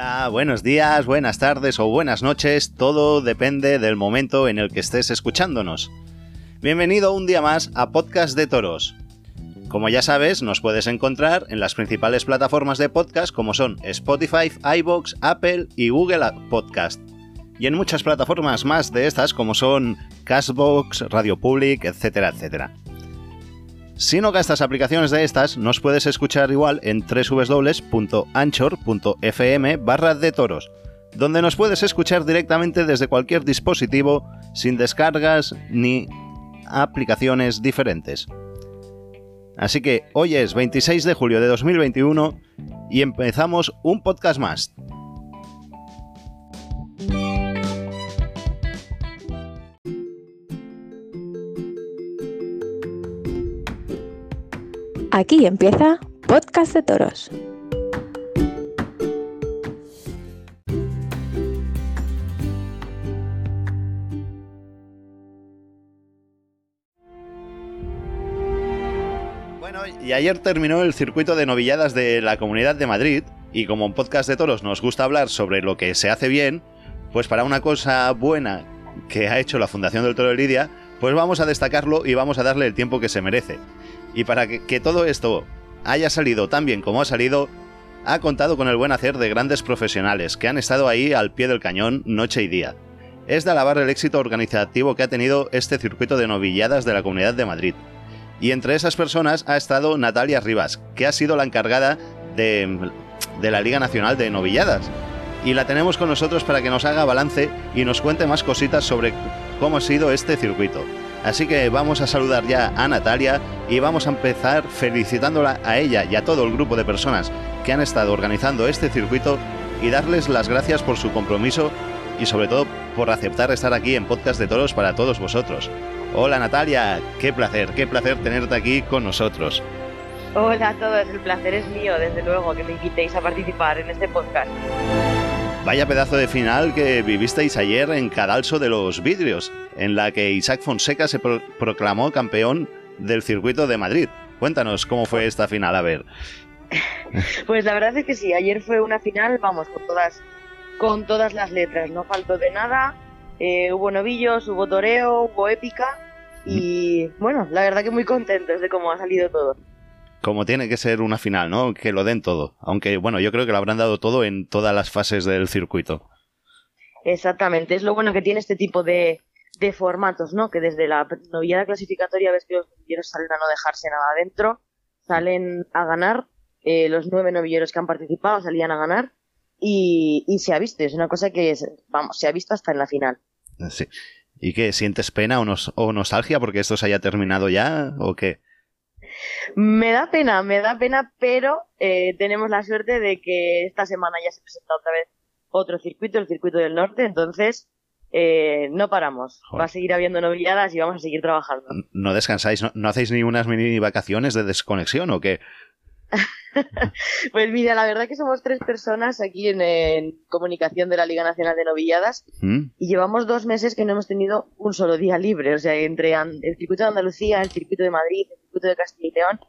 Hola, buenos días, buenas tardes o buenas noches, todo depende del momento en el que estés escuchándonos. Bienvenido un día más a Podcast de Toros. Como ya sabes, nos puedes encontrar en las principales plataformas de podcast como son Spotify, iBox, Apple y Google Podcast. Y en muchas plataformas más de estas como son Castbox, Radio Public, etcétera, etcétera. Si no gastas aplicaciones de estas, nos puedes escuchar igual en www.anchor.fm barra de toros, donde nos puedes escuchar directamente desde cualquier dispositivo sin descargas ni aplicaciones diferentes. Así que hoy es 26 de julio de 2021 y empezamos un podcast más. Aquí empieza Podcast de Toros. Bueno, y ayer terminó el circuito de novilladas de la Comunidad de Madrid, y como en Podcast de Toros nos gusta hablar sobre lo que se hace bien, pues para una cosa buena que ha hecho la Fundación del Toro de Lidia, pues vamos a destacarlo y vamos a darle el tiempo que se merece. Y para que, todo esto haya salido tan bien como ha salido, ha contado con el buen hacer de grandes profesionales que han estado ahí al pie del cañón noche y día. Es de alabar el éxito organizativo que ha tenido este circuito de novilladas de la Comunidad de Madrid. Y entre esas personas ha estado Natalia Rivas, que ha sido la encargada de, de la Liga Nacional de Novilladas. Y la tenemos con nosotros para que nos haga balance y nos cuente más cositas sobre cómo ha sido este circuito. Así que vamos a saludar ya a Natalia y vamos a empezar felicitándola a ella y a todo el grupo de personas que han estado organizando este circuito y darles las gracias por su compromiso y sobre todo por aceptar estar aquí en Podcast de Toros para todos vosotros. Hola Natalia, qué placer, qué placer tenerte aquí con nosotros. Hola a todos, el placer es mío, desde luego, que me invitéis a participar en este podcast. Vaya pedazo de final que vivisteis ayer en Cadalso de los Vidrios, en la que Isaac Fonseca se pro proclamó campeón del circuito de Madrid. Cuéntanos cómo fue esta final, a ver. Pues la verdad es que sí, ayer fue una final, vamos, con todas, con todas las letras, no faltó de nada. Eh, hubo novillos, hubo toreo, hubo épica y bueno, la verdad que muy contentos de cómo ha salido todo. Como tiene que ser una final, ¿no? Que lo den todo. Aunque bueno, yo creo que lo habrán dado todo en todas las fases del circuito. Exactamente, es lo bueno que tiene este tipo de, de formatos, ¿no? Que desde la novillada clasificatoria ves que los novilleros salen a no dejarse nada adentro, salen a ganar, eh, los nueve novilleros que han participado salían a ganar y, y se ha visto, es una cosa que, es, vamos, se ha visto hasta en la final. Sí. ¿Y qué? ¿Sientes pena o, nos o nostalgia porque esto se haya terminado ya o qué? Me da pena, me da pena, pero eh, tenemos la suerte de que esta semana ya se presenta otra vez otro circuito, el circuito del norte, entonces eh, no paramos. Joder. Va a seguir habiendo novilladas y vamos a seguir trabajando. ¿No descansáis? ¿No, no hacéis ni unas mini vacaciones de desconexión o qué? Pues mira, la verdad que somos tres personas aquí en, en comunicación de la Liga Nacional de Novilladas ¿Mm? y llevamos dos meses que no hemos tenido un solo día libre. O sea, entre el circuito de Andalucía, el circuito de Madrid, el circuito de Castilla y León,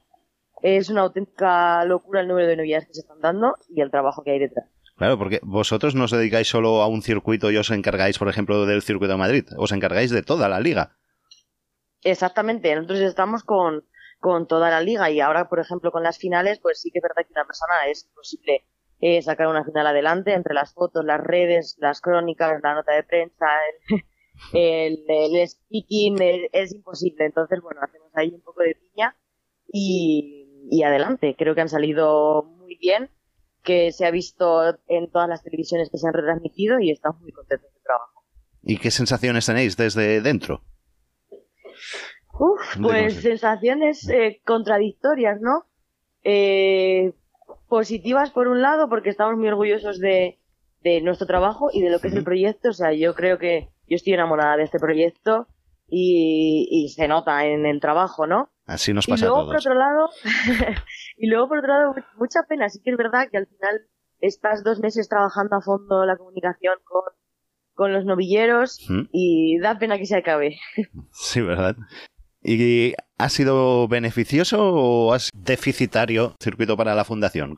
es una auténtica locura el número de novilladas que se están dando y el trabajo que hay detrás. Claro, porque vosotros no os dedicáis solo a un circuito y os encargáis, por ejemplo, del circuito de Madrid. Os encargáis de toda la liga. Exactamente, nosotros estamos con, con toda la liga y ahora, por ejemplo, con las finales, pues sí que es verdad que una persona es imposible eh, sacar una final adelante entre las fotos, las redes, las crónicas, la nota de prensa, el, el, el speaking, es imposible. Entonces, bueno, hacemos ahí un poco de piña y, y adelante. Creo que han salido muy bien, que se ha visto en todas las televisiones que se han retransmitido y estamos muy contentos del trabajo. ¿Y qué sensaciones tenéis desde dentro? Uf, ¿De pues sensaciones eh, contradictorias, ¿no? Eh, positivas por un lado, porque estamos muy orgullosos de, de nuestro trabajo y de lo que es el proyecto. O sea, yo creo que yo estoy enamorada de este proyecto y, y se nota en el trabajo, ¿no? Así nos Y pasa a luego, por otro lado, y luego, por otro lado, mucha pena. Sí que es verdad que al final estás dos meses trabajando a fondo la comunicación con, con los novilleros ¿Mm? y da pena que se acabe. Sí, ¿verdad? ¿Y ha sido beneficioso o es deficitario el circuito para la fundación?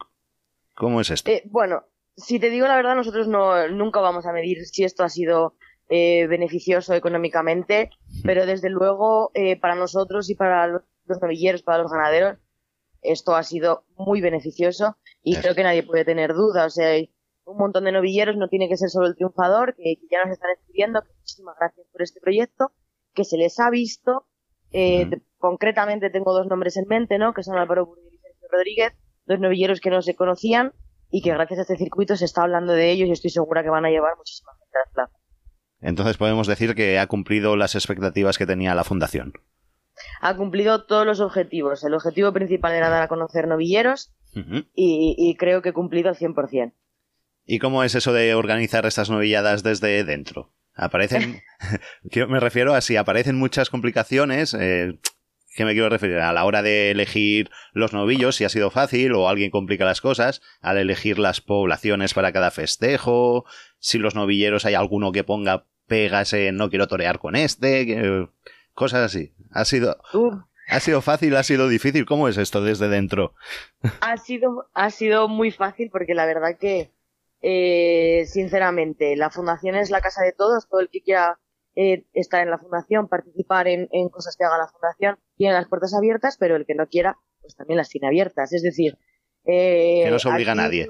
¿Cómo es esto? Eh, bueno, si te digo la verdad, nosotros no, nunca vamos a medir si esto ha sido eh, beneficioso económicamente, pero desde luego eh, para nosotros y para los, novilleros, para los ganaderos, esto ha sido muy beneficioso y creo que nadie puede tener duda. O sea, hay un montón de novilleros, no tiene que ser solo el triunfador, que, ya nos están escribiendo, muchísimas gracias por este proyecto, que se les ha visto. Eh, concretamente tengo dos nombres en mente, ¿no? Que son Álvaro Burdiel y Sergio Rodríguez, dos novilleros que no se conocían y que gracias a este circuito se está hablando de ellos y estoy segura que van a llevar muchísima gente a las plazas. Entonces podemos decir que ha cumplido las expectativas que tenía la fundación. Ha cumplido todos los objetivos. El objetivo principal era dar a conocer novilleros y, creo que ha cumplido al 100%. ¿Y cómo es eso de organizar estas novilladas desde dentro? Aparecen, me refiero a si aparecen muchas complicaciones, eh, ¿Qué me quiero referir? A la hora de elegir los novillos, si ha sido fácil o alguien complica las cosas, al elegir las poblaciones para cada festejo, si los novilleros hay alguno que ponga pegas en no quiero torear con este, cosas así. Ha sido, ha sido fácil, ha sido difícil. ¿Cómo es esto desde dentro? Ha sido, ha sido muy fácil porque la verdad que, eh, sinceramente, la fundación es la casa de todos, todo el que quiera eh, estar en la fundación, participar en, cosas que haga la fundación, tiene las puertas abiertas, pero el que no quiera, pues también las tiene abiertas. Es decir, eh, que no se obliga a nadie.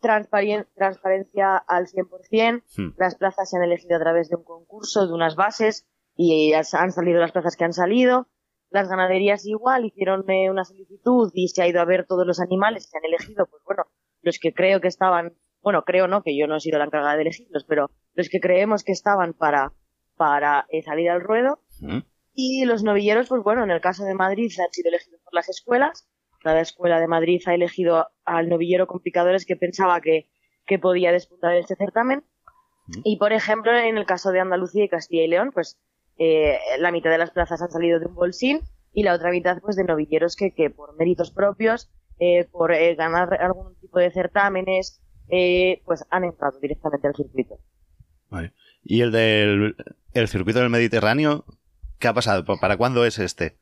transparencia al 100%, hmm. las plazas se han elegido a través de un concurso, de unas bases, y han salido las plazas que han salido. Las ganaderías igual hicieron una solicitud y se ha ido a ver todos los animales, se han elegido, pues bueno, los que creo que estaban, bueno, creo no, que yo no he sido la encargada de elegirlos, pero los que creemos que estaban para para eh, salir al ruedo. Y los novilleros, pues bueno, en el caso de Madrid han sido elegidos por las escuelas. Cada escuela de Madrid ha elegido al novillero con picadores que pensaba que, que podía despuntar en este certamen. Y por ejemplo, en el caso de Andalucía y Castilla y León, pues eh, la mitad de las plazas han salido de un bolsín y la otra mitad pues de novilleros que, que por méritos propios, eh, por ganar algún tipo de certámenes, pues han entrado directamente al circuito. ¿Y el del el circuito del Mediterráneo? ¿Qué ha pasado? ¿Para cuándo es este?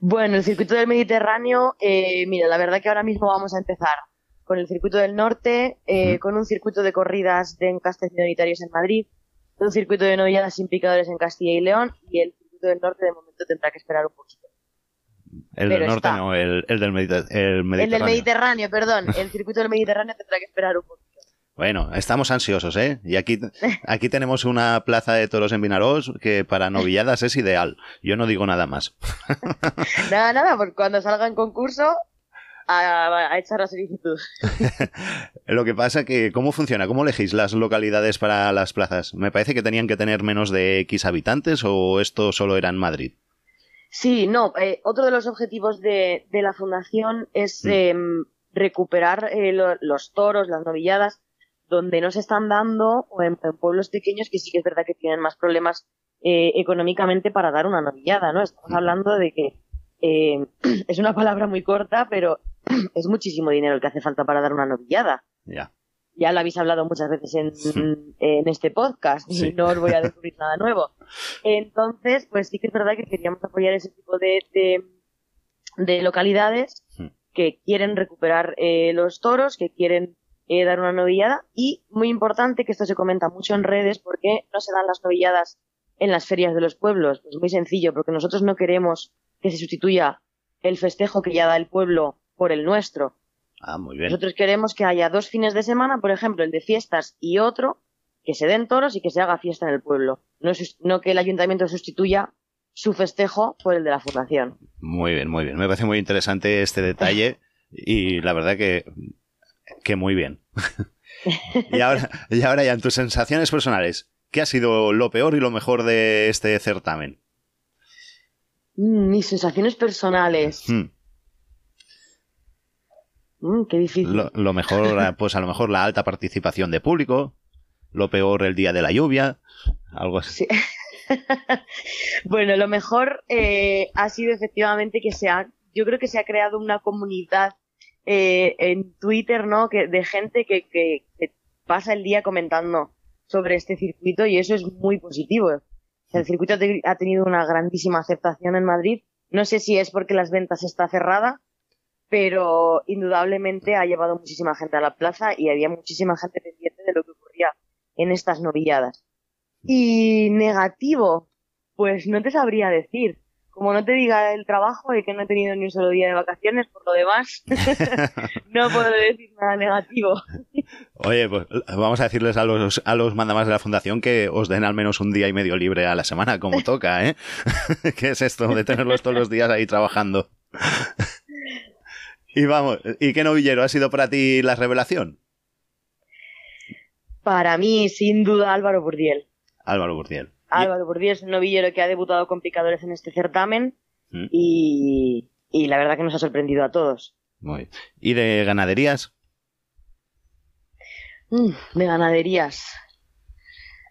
Bueno, el circuito del Mediterráneo, eh, mira, la verdad que ahora mismo vamos a empezar con el circuito del norte, eh, con un circuito de corridas de encastes minoritarios en Madrid, un circuito de novilladas sin picadores en Castilla y León y el circuito del norte de momento tendrá que esperar un poquito. El del norte no, el, del Mediterráneo. El del Mediterráneo, perdón. El circuito del Mediterráneo tendrá que esperar un poquito. Bueno, estamos ansiosos, ¿eh? Y aquí, aquí tenemos una plaza de toros en Vinarós que para novilladas es ideal. Yo no digo nada más. nada, nada, porque cuando salga en concurso, a, echar la solicitud. Lo que pasa que, ¿cómo funciona? ¿Cómo elegís las localidades para las plazas? Me parece que tenían que tener menos de X habitantes o esto solo era en Madrid. Sí, no. Eh, otro de los objetivos de, la fundación es mm. em, recuperar eh, los toros, las novilladas donde no se están dando o en, pueblos pequeños que sí que es verdad que tienen más problemas eh, económicamente para dar una novillada, ¿no? Estamos hablando de que eh, es una palabra muy corta, pero es muchísimo dinero el que hace falta para dar una novillada. Ya. Ya lo habéis hablado muchas veces en, en este podcast y no os voy a descubrir nada nuevo. Entonces, pues sí que es verdad que queríamos apoyar ese tipo de, de, localidades que quieren recuperar eh, los toros, que quieren eh, dar una novillada y muy importante que esto se comenta mucho en redes porque no se dan las novilladas en las ferias de los pueblos. Pues muy sencillo, porque nosotros no queremos que se sustituya el festejo que ya da el pueblo por el nuestro. Ah, muy bien. Nosotros queremos que haya dos fines de semana, por ejemplo, el de fiestas y otro, que se den toros y que se haga fiesta en el pueblo. No, no que el ayuntamiento sustituya su festejo por el de la fundación. Muy bien, muy bien. Me parece muy interesante este detalle y la verdad que que muy bien. y, ahora, y ahora ya, en tus sensaciones personales, ¿qué ha sido lo peor y lo mejor de este certamen? Mm, mis sensaciones personales. Hmm. Mm, qué difícil. Lo, mejor, pues a lo mejor la alta participación de público. Lo peor el día de la lluvia. Algo así. bueno, lo mejor eh, ha sido efectivamente que se ha, yo creo que se ha creado una comunidad eh, en Twitter, ¿no? Que, de gente que, que, pasa el día comentando sobre este circuito y eso es muy positivo. El circuito ha tenido una grandísima aceptación en Madrid. No sé si es porque las ventas está cerrada pero indudablemente ha llevado muchísima gente a la plaza y había muchísima gente pendiente de lo que ocurría en estas novilladas. Y negativo, pues no te sabría decir. Como no te diga el trabajo y que no he tenido ni un solo día de vacaciones, por lo demás, no puedo decir nada negativo. Oye, pues vamos a decirles a los, a los mandamás de la fundación que os den al menos un día y medio libre a la semana, como toca, ¿eh? ¿Qué es esto de tenerlos todos los días ahí trabajando? Y vamos, ¿y qué novillero ha sido para ti la revelación? Para mí, sin duda, Álvaro Burdiel. Álvaro Burdiel. Álvaro Burdiel es un novillero que ha debutado con picadores en este certamen Mm. y, y la verdad que nos ha sorprendido a todos. Muy bien. ¿Y de ganaderías? Mm, de ganaderías.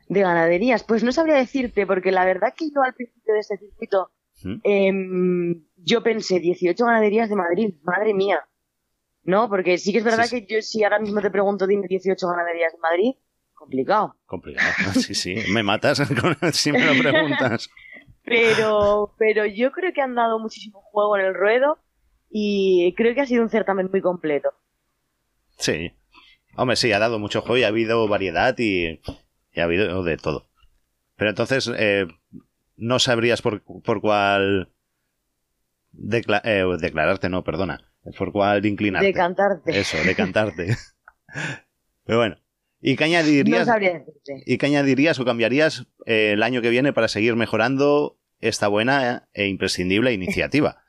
De ganaderías, pues no sabría decirte, porque la verdad que yo al principio de este circuito, ¿Mm? em, yo pensé 18 ganaderías de Madrid, madre mía. ¿No? Porque sí que es verdad Sí, sí. que yo si ahora mismo te pregunto, dime 18 ganaderías de Madrid, complicado. Complicado. Sí, sí, me matas si me lo preguntas. Pero, pero yo creo que han dado muchísimo juego en el ruedo y creo que ha sido un certamen muy completo. Sí. Hombre, sí, ha dado mucho juego y ha habido variedad y, y ha habido de todo. Pero entonces, eh, no sabrías por, por cuál decla- eh, declararte, no, perdona. Por cuál inclinarte. De cantarte. Eso, decantarte. Pero bueno. ¿Y qué añadirías? ¿Y qué añadirías o cambiarías eh, el año que viene para seguir mejorando esta buena e imprescindible iniciativa?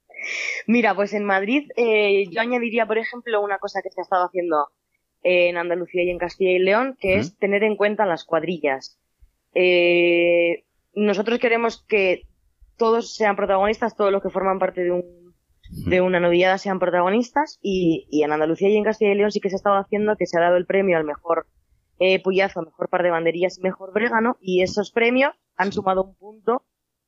Mira, pues en Madrid eh, yo añadiría, por ejemplo, una cosa que se ha estado haciendo en Andalucía y en Castilla y León, que es tener en cuenta las cuadrillas. Eh, nosotros queremos que todos sean protagonistas, todos los que forman parte de, un, de una novillada sean protagonistas, y, y en Andalucía y en Castilla y León sí que se ha estado haciendo que se ha dado el premio al mejor eh, puyazo, mejor par de banderillas y mejor bregano, y esos premios han sumado un punto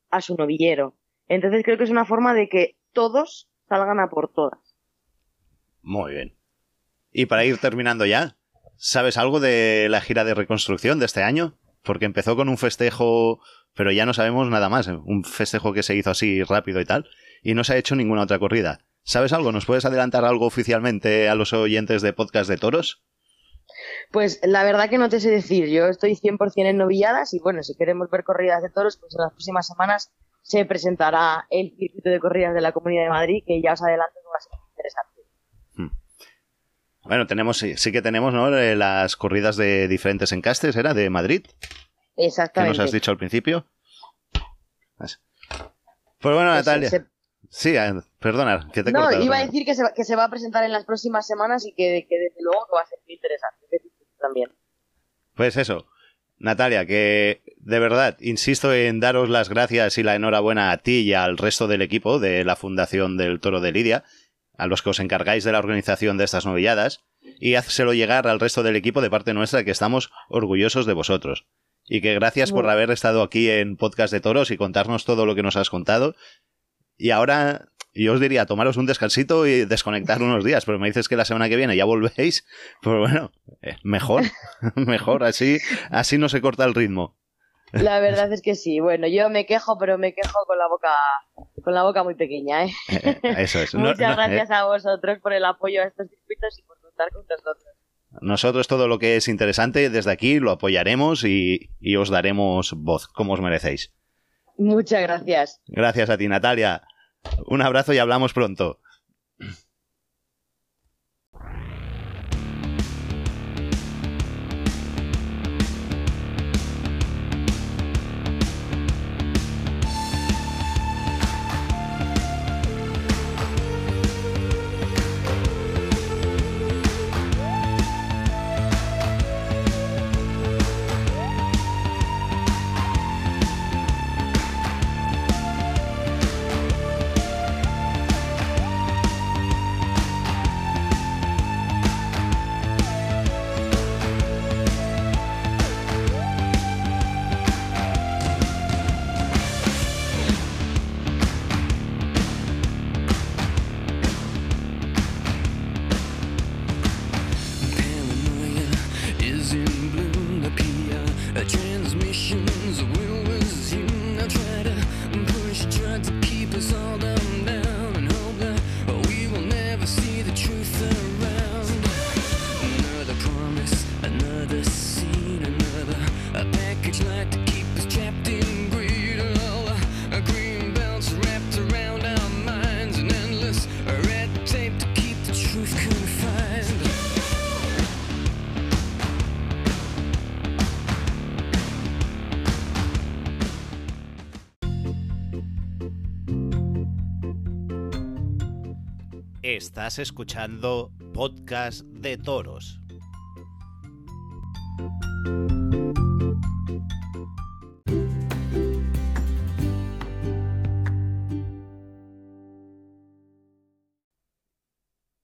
a su novillero. Entonces creo que es una forma de que todos salgan a por todas. Muy bien. Y para ir terminando ya, ¿sabes algo de la gira de reconstrucción de este año? Porque empezó con un festejo, pero ya no sabemos nada más. ¿eh? Un festejo que se hizo así rápido y tal, y no se ha hecho ninguna otra corrida. ¿Sabes algo? ¿Nos puedes adelantar algo oficialmente a los oyentes de Podcast de Toros? Pues la verdad que no te sé decir, yo estoy 100% en novilladas y bueno, si queremos ver corridas de toros, pues en las próximas semanas se presentará el circuito de corridas de la Comunidad de Madrid, que ya os adelanto que va a ser interesante. Bueno, tenemos, sí, sí que tenemos, ¿no? Eh, Las corridas de diferentes encastes, ¿era? De Madrid, que Exactamente. nos has dicho al principio. Así. Pues bueno, Pues, Natalia. se- Sí, eh, perdona, que te he No, cortado, iba a decir que se, va, que se va a presentar en las próximas semanas y que, que desde luego que va a ser muy interesante. que También. Pues eso, Natalia, que de verdad, insisto en daros las gracias y la enhorabuena a ti y al resto del equipo de la Fundación del Toro de Lidia, a los que os encargáis de la organización de estas novilladas, y házselo llegar al resto del equipo de parte nuestra que estamos orgullosos de vosotros. Y que gracias por haber estado aquí en Podcast de Toros y contarnos todo lo que nos has contado. Y ahora, yo os diría, tomaros un descansito y desconectar unos días, pero me dices que la semana que viene ya volvéis. Pues bueno, eh, mejor, mejor, así, así no se corta el ritmo. La verdad es que sí. Bueno, yo me quejo, pero me quejo con la boca, con la boca muy pequeña, ¿eh? Eh, eh, Eso es. Muchas no, eh, gracias a vosotros por el apoyo a estos circuitos y por contar con nosotros. nosotros todo lo que es interesante desde aquí lo apoyaremos y, y os daremos voz, como os merecéis. Muchas gracias. Gracias a ti, Natalia. Un abrazo y hablamos pronto. Estás escuchando Podcast de Toros.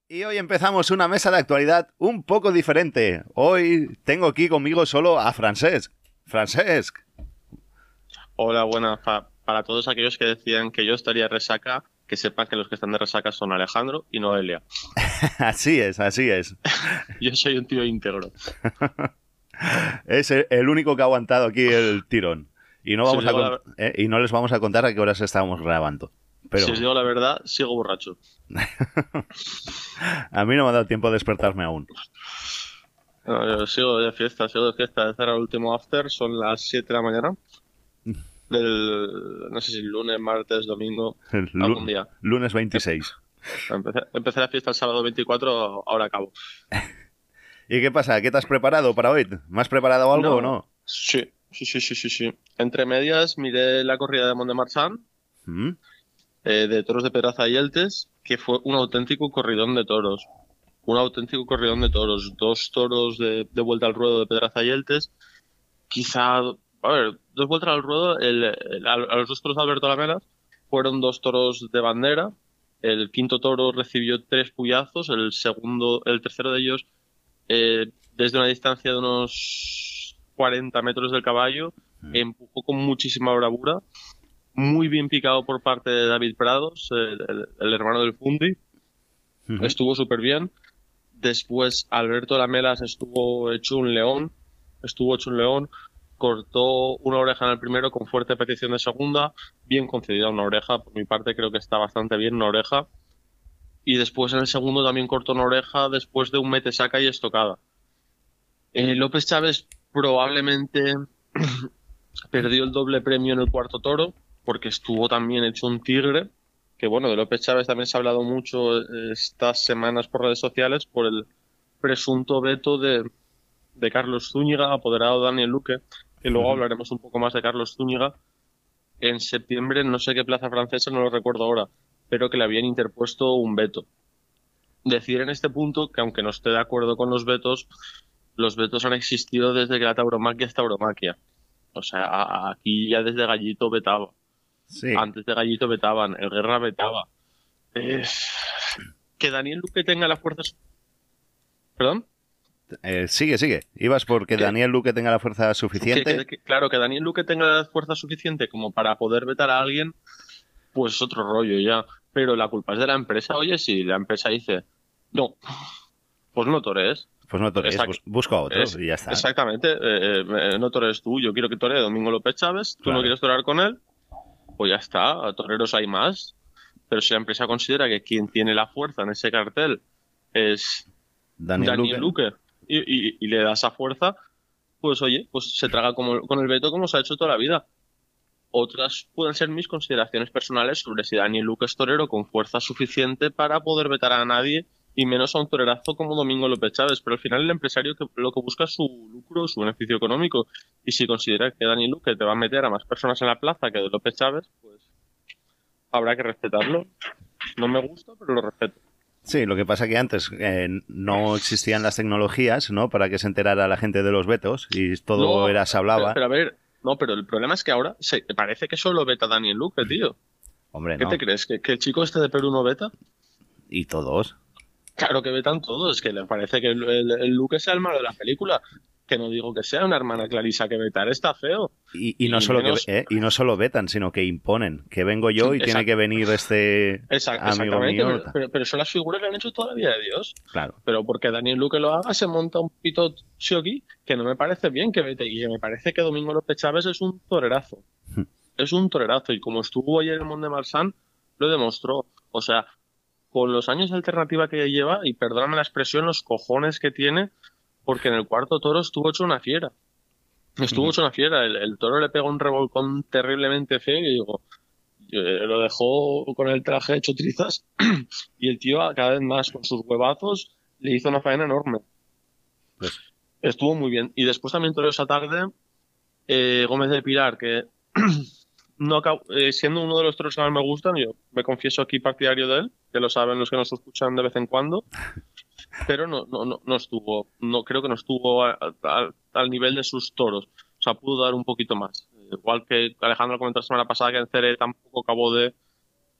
Y hoy empezamos una mesa de actualidad un poco diferente. Hoy tengo aquí conmigo solo a Francesc. Francesc. Hola, buenas. Pa- para todos aquellos que decían que yo estaría resaca, que sepan que los que están de resaca son Alejandro y Noelia. Así es, así es. Yo soy un tío íntegro. Es el único que ha aguantado aquí el tirón. Y no, vamos os a eh, y no les vamos a contar a qué horas estábamos grabando. Pero Si os digo la verdad, sigo borracho. a mí no me ha dado tiempo de despertarme aún. No, yo sigo de fiesta, sigo de fiesta. Este era el último after, son las 7 de la mañana. Del, no sé si lunes, martes, domingo, El algún día. lunes 26. Empecé, empecé la fiesta el sábado 24, ahora acabo. ¿Y qué pasa? ¿Qué te has preparado para hoy? ¿Me has preparado algo No. o no? Sí, sí, sí, sí, sí, sí. Entre medias miré la corrida de Mont-de-Marsan, ¿Mm? eh, de toros de Pedraza y Eltes, que fue un auténtico corridón de toros. Un auténtico corridón de toros. Dos toros de, de vuelta al ruedo de Pedraza y Eltes. Quizá, a ver, dos vueltas al ruedo, el, el- a, los dos toros de Alberto Lamelas fueron dos toros de bandera. El quinto toro recibió tres puyazos, el segundo, el tercero de ellos, eh, desde una distancia de unos 40 metros del caballo, Mm. empujó con muchísima bravura muy bien picado por parte de David Prados, el, el- el hermano del Fundi. Estuvo súper bien. Después Alberto Lamelas estuvo hecho un león. Estuvo hecho un león. Cortó una oreja en el primero con fuerte petición de segunda. Bien concedida una oreja. Por mi parte creo que está bastante bien una oreja. Y después en el segundo también cortó una oreja después de un mete saca y estocada. Eh, López Chávez probablemente perdió el doble premio en el cuarto toro porque estuvo también hecho un tigre, que bueno, de López Chávez también se ha hablado mucho eh, estas semanas por redes sociales por el presunto veto de, de Carlos Zúñiga, apoderado de Daniel Luque, que luego hablaremos un poco más de Carlos Zúñiga. En septiembre, no sé qué plaza francesa, no lo recuerdo ahora, pero que le habían interpuesto un veto. Decir en este punto que aunque no esté de acuerdo con los vetos, los vetos han existido desde que la tauromaquia es tauromaquia. O sea, a- a- aquí ya desde Gallito vetaba. Sí. Antes de Gallito vetaban, el Guerra vetaba. Eh, que Daniel Luque tenga la fuerza. su- ¿Perdón? Eh, sigue, sigue. Ibas porque. Daniel Luque tenga la fuerza suficiente. que- que- claro, que Daniel Luque tenga la fuerza suficiente como para poder vetar a alguien, pues es otro rollo ya. Pero la culpa es de la empresa. Oye, si la empresa dice, no, pues no torees. Pues no Exacto. bus- busco a otro Es- y ya está. Exactamente, eh, eh, no torees tú, yo quiero que toree Domingo López Chávez, tú Claro. no quieres torear con él, pues ya está, toreros hay más. Pero si la empresa considera que quien tiene la fuerza en ese cartel es Daniel, Daniel Luque. Luque y, y- y le da esa fuerza, pues oye, pues se traga como, con el veto como se ha hecho toda la vida. Otras pueden ser mis consideraciones personales sobre si Daniel Luque es torero con fuerza suficiente para poder vetar a nadie y menos a un torerazo como Domingo López Chávez. Pero al final el empresario que, lo que busca es su lucro, su beneficio económico. Y si considera que Daniel Luque te va a meter a más personas en la plaza que de López Chávez, pues habrá que respetarlo. No me gusta, pero lo respeto. Sí, lo que pasa que antes eh, no existían las tecnologías, ¿no? Para que se enterara la gente de los vetos y todo No, era se hablaba. Pero, pero a ver, no, pero el problema es que ahora se, parece que solo beta Daniel Luque, tío. Hombre, ¿Qué no. te crees? ¿Que, que el chico este de Perú no beta? Y todos. Claro que vetan todos, es que le parece que el, el, el Luque sea el malo de la película. Que no digo que sea una hermana Clarisa que vetar, está feo. Y, y no Y solo menos- que, eh, y no solo vetan, sino que imponen. Que vengo yo y Exacto. tiene que venir este Exact- amigo exactamente, mío. pero, pero, pero son las figuras que han hecho toda la vida de Dios. Claro. Pero porque Daniel Luque lo haga, se monta un pito shogi que no me parece bien que vete. Y me parece que Domingo López Chávez es un torerazo. Hmm. es un torerazo. Y como estuvo ayer en Mont de Marsan, lo demostró. O sea, con los años de alternativa que lleva, y perdóname la expresión, los cojones que tiene, porque en el cuarto toro estuvo hecho una fiera. Estuvo hecho una fiera. El, el toro le pegó un revolcón terriblemente feo y digo, eh, lo dejó con el traje hecho trizas y el tío cada vez más con sus huevazos le hizo una faena enorme. Pues- Estuvo muy bien. Y después también toreó esa tarde eh, Gómez de Pilar, que no acabo- eh, siendo uno de los toros que más me gustan, yo me confieso aquí partidario de él, que lo saben los que nos escuchan de vez en cuando, pero no, no, no, no estuvo, no creo que no estuvo a- a- al nivel de sus toros. O sea, pudo dar un poquito más. Igual que Alejandro comentó la semana pasada que en Cere tampoco acabó de,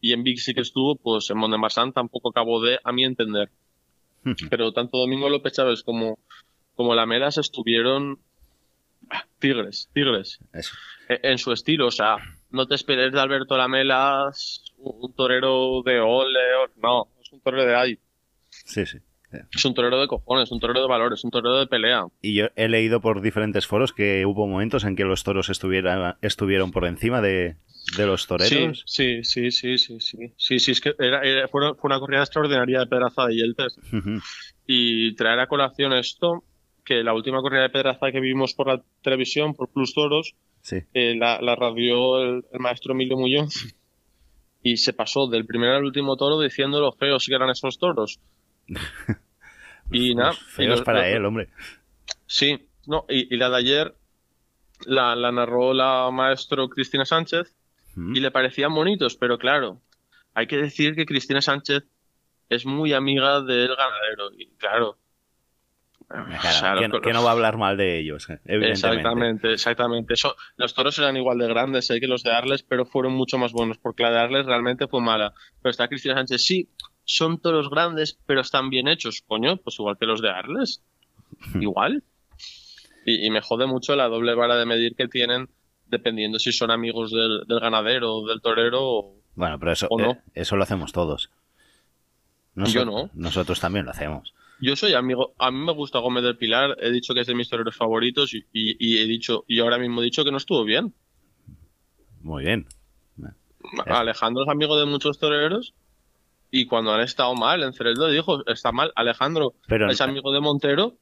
y en Big sí que estuvo, pues en Mondemarsan tampoco acabó de, a mi entender. Pero tanto Domingo López Chávez como, como Lamelas estuvieron tigres, tigres Eso. e- en su estilo. O sea, no te esperes de Alberto Lamelas un torero de ole, no, es un torero de ahí. Sí, sí. Es un torero de cojones, un torero de valores, un torero de pelea. Y yo he leído por diferentes foros que hubo momentos en que los toros estuvieran, estuvieron por encima de, de los toreros. sí, sí, sí, sí, sí. Sí, sí, es que era, era- fue, una, fue una corrida extraordinaria de Pedraza y Yeltes. Ujú. Y traer a colación esto, que la última corrida de Pedraza que vimos por la televisión, por Plus Toros, Sí. eh, la, la radió el, el maestro Emilio Muñoz y se pasó del primer al último toro diciendo lo feos que eran esos toros. y nada. Y feos para los- él, hombre. Sí, no, y, y la de ayer la, la narró la maestro Cristina Sánchez y le parecían bonitos, pero claro, hay que decir que Cristina Sánchez es muy amiga del ganadero y claro. Que no va a hablar mal de ellos, eh, evidentemente. Exactamente, exactamente. Eso, los toros eran igual de grandes eh, que los de Arles, pero fueron mucho más buenos, porque la de Arles realmente fue mala. Pero está Cristina Sánchez, sí, son toros grandes, pero están bien hechos, coño, pues igual que los de Arles. igual. Y, y me jode mucho la doble vara de medir que tienen, dependiendo si son amigos del, del ganadero o del torero. o- Bueno, pero eso, ¿O no? eh, eso lo hacemos todos. Yo no. Nosotros también lo hacemos. Yo soy amigo, a mí me gusta Gómez del Pilar, he dicho que es de mis toreros favoritos y, y- y he dicho, y ahora mismo he dicho que no estuvo bien. Muy bien. Alejandro es amigo de muchos toreros y cuando han estado mal, en Cerete dijo, está mal. Alejandro Pero- es amigo de Montero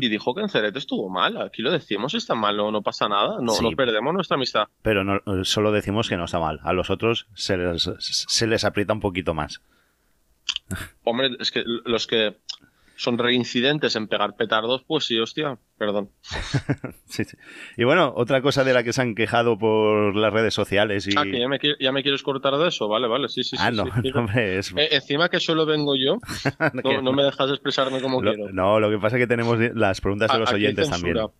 y dijo que en Cerete estuvo mal. Aquí lo decimos, está mal, no, no pasa nada, no, Sí. no perdemos nuestra amistad. Pero no, solo decimos que no está mal. A los otros se les, se les aprieta un poquito más. Hombre, es que los que son reincidentes en pegar petardos, pues sí, hostia, perdón. Sí, sí. Y bueno, otra cosa de la que se han quejado por las redes sociales y... Ah, que ya me, ya me quieres cortar de eso, vale, vale, sí, sí, sí. Ah, no, sí, no, hombre, es... Eh, encima que solo vengo yo, no, no me dejas expresarme como lo- quiero. no, lo que pasa es que tenemos las preguntas de los aquí oyentes censura. también.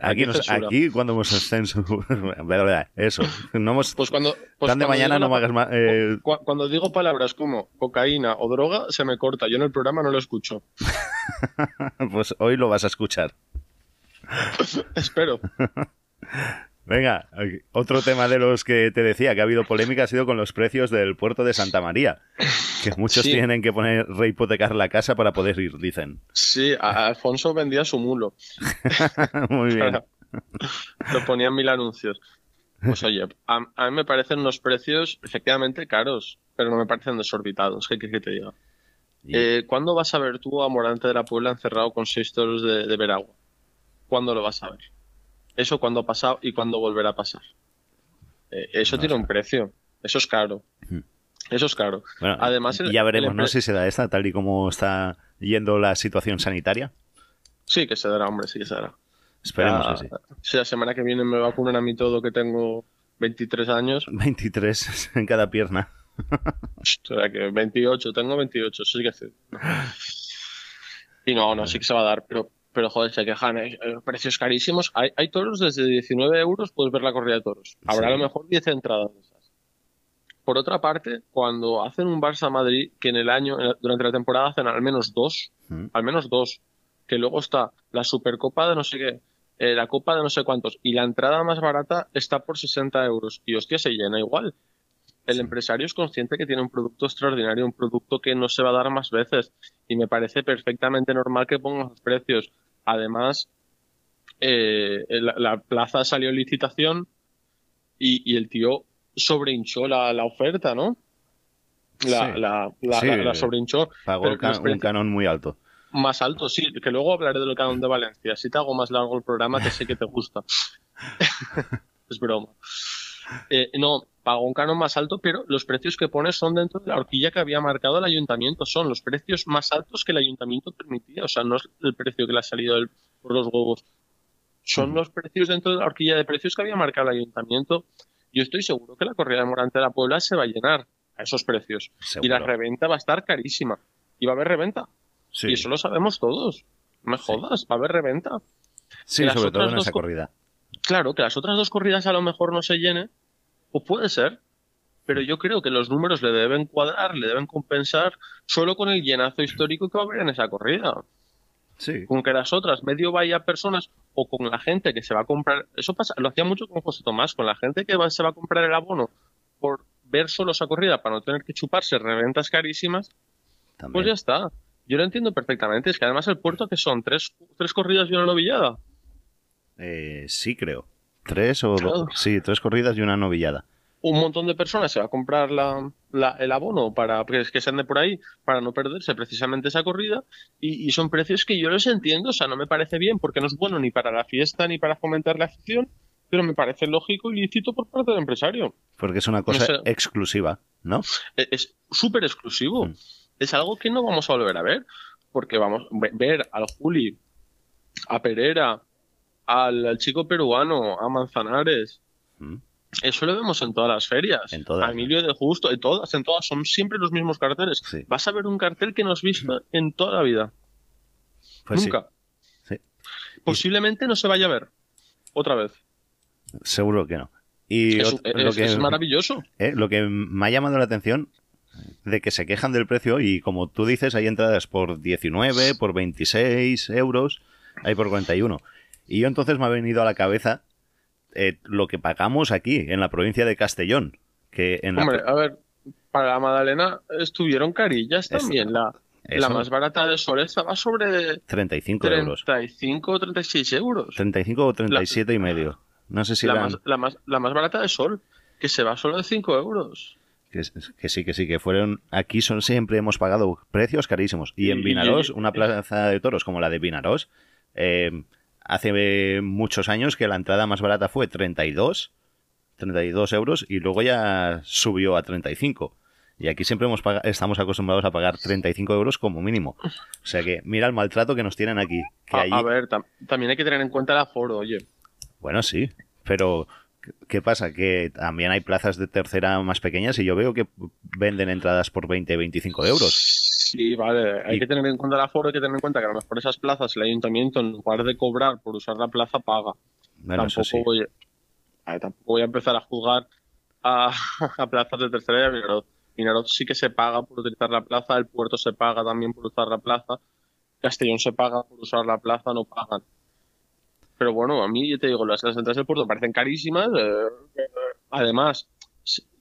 Aquí, Aquí nos- aquí cuando hemos censurado... Eso. No hemos... Pues cuando. Pues tan de mañana no me hagas más... eh, Cu- Cuando digo palabras como cocaína o droga, se me corta. Yo en el programa no lo escucho. pues hoy lo vas a escuchar. Espero. Venga, otro tema de los que te decía que ha habido polémica ha sido con los precios del puerto de Santa María. Que muchos Sí. tienen que poner rehipotecar la casa para poder ir, dicen. Sí, a- Alfonso vendía su mulo. Muy bien. Lo ponía en mil anuncios. Pues oye, a, a mí me parecen unos precios efectivamente caros, pero no me parecen desorbitados. ¿Qué quieres que te diga? Eh, ¿Cuándo vas a ver tú a Morante de la Puebla encerrado con seis toros de, de Veragua? ¿Cuándo lo vas a ver? Eso cuando ha pasado y cuándo volverá a pasar. Eh, eso No tiene un precio. Eso es caro. Ujú. Eso es caro. Bueno, Además, el- ya veremos, ¿no? Si se da esta, tal y como está yendo la situación sanitaria. Sí que se dará, hombre, sí que se dará. Esperemos Ya- que sí. Si la semana que viene me vacunan a mí todo que tengo 23 años, 23 en cada pierna. o sea que 28, tengo 28, sí que sí. Y no, no, sí que se va a dar, pero, pero joder, se quejan, eh, eh, precios carísimos. Hay, hay toros desde 19 euros, puedes ver la corrida de toros. Habrá Sí. a lo mejor 10 entradas de esas. Por otra parte, cuando hacen un Barça Madrid, que en el año, durante la temporada hacen al menos dos, Mm. al menos dos, que luego está la Supercopa de no sé qué, eh, la Copa de no sé cuántos, y la entrada más barata está por 60 euros. Y hostia, se llena igual. El Sí. empresario es consciente que tiene un producto extraordinario, un producto que no se va a dar más veces. Y me parece perfectamente normal que pongan los precios. Además, eh, la, la plaza salió en licitación y, y el tío sobrehinchó la, la oferta, ¿no? La, Sí. la, la, Sí. la- la sobrehinchó Pagó Pero un canon muy alto. más alto, sí, que luego hablaré del canon de Valencia. Si te hago más largo el programa, que sé que te gusta. es broma. Eh, no, pagó un canon más alto, pero los precios que pone son dentro de la horquilla que había marcado el ayuntamiento. Son los precios más altos que el ayuntamiento permitía. O sea, no es el precio que le ha salido por los huevos. Son los precios dentro de la horquilla de precios que había marcado el ayuntamiento. Yo estoy seguro que la corrida de Morante de la Puebla se va a llenar a esos precios. Y la reventa va a estar carísima. Y va a haber reventa. Sí, Y eso lo sabemos todos. No me jodas, va a haber reventa. sí sobre todo en esa co- corrida. Claro, que las otras dos corridas a lo mejor no se llenen, pues puede ser. Pero yo creo que los números le deben cuadrar, le deben compensar solo con el llenazo histórico que va a haber en esa corrida. Sí. Con que las otras medio vaya personas o con la gente que se va a comprar. Eso pasa, lo hacía mucho con José Tomás, con la gente que va- se va a comprar el abono por ver solo esa corrida para no tener que chuparse reventas carísimas, También. pues ya está. Yo lo entiendo perfectamente. Es que además el puerto que son tres, tres corridas y una novillada. Eh, sí, creo. Tres o Claro. dos. Sí, tres corridas y una novillada. un montón de personas se va a comprar la, la- el abono para que, se ande por ahí para no perderse precisamente esa corrida y, y son precios que yo los entiendo, o sea, no me parece bien porque no es bueno ni para la fiesta ni para fomentar la afición, pero me parece lógico y lícito por parte del empresario. Porque es una cosa exclusiva, ¿no? E- Es súper exclusivo, Mm. es algo que no vamos a volver a ver, porque vamos ve- ver al Juli, a Pereira, al, al chico peruano, a Manzanares, Mm. Eso lo vemos en todas las ferias. En todas. A Emilio de Justo, en todas, en todas, son siempre los mismos carteles. Sí. Vas a ver un cartel que no has visto en toda la vida. Pues Nunca. Sí. Posiblemente no se vaya a ver. Otra vez. seguro que no. Y Es, es- lo, que, es maravilloso. eh, lo que me ha llamado la atención de que se quejan del precio y como tú dices, hay entradas por 19, por 26 euros, hay por 41. Y yo entonces me ha venido a la cabeza eh, lo que pagamos aquí, en la provincia de Castellón. Que en la Hombre, a ver, para la Magdalena estuvieron carillas también. La, la eso, más barata de Sol estaba sobre 35 euros. 35 o 36 euros. 35 o 37 y medio. No sé si La eran- más, la, más, la más barata de Sol, que se va solo de 5 euros. Que, que sí, que sí, que fueron. Aquí son siempre hemos pagado precios carísimos. Y en Vinarós, una plaza de toros como la de Vinarós, eh, hace muchos años que la entrada más barata fue 32, 32 euros y luego ya subió a 35. Y aquí siempre hemos estamos acostumbrados a pagar 35 euros como mínimo. O sea que mira el maltrato que nos tienen aquí. Que A, allí- a ver, tam- también hay que tener en cuenta el aforo, oye. Bueno, sí, pero ¿qué- ¿qué pasa? Que también hay plazas de tercera más pequeñas y yo veo que venden entradas por 20, 25 euros. Sí, vale. Hay Y- que tener en cuenta el aforo, hay que tener en cuenta que a lo mejor esas plazas el ayuntamiento, en lugar de cobrar por usar la plaza, paga. Bueno, tampoco, sí. voy, a, tampoco voy a empezar a juzgar a, a plazas de tercera y a Vinarod. Vinarod sí que se paga por utilizar la plaza, el puerto se paga también por usar la plaza, Castellón se paga por usar la plaza, no pagan. Pero bueno, a mí, yo te digo, las, las entradas del puerto parecen carísimas. eh, eh, además,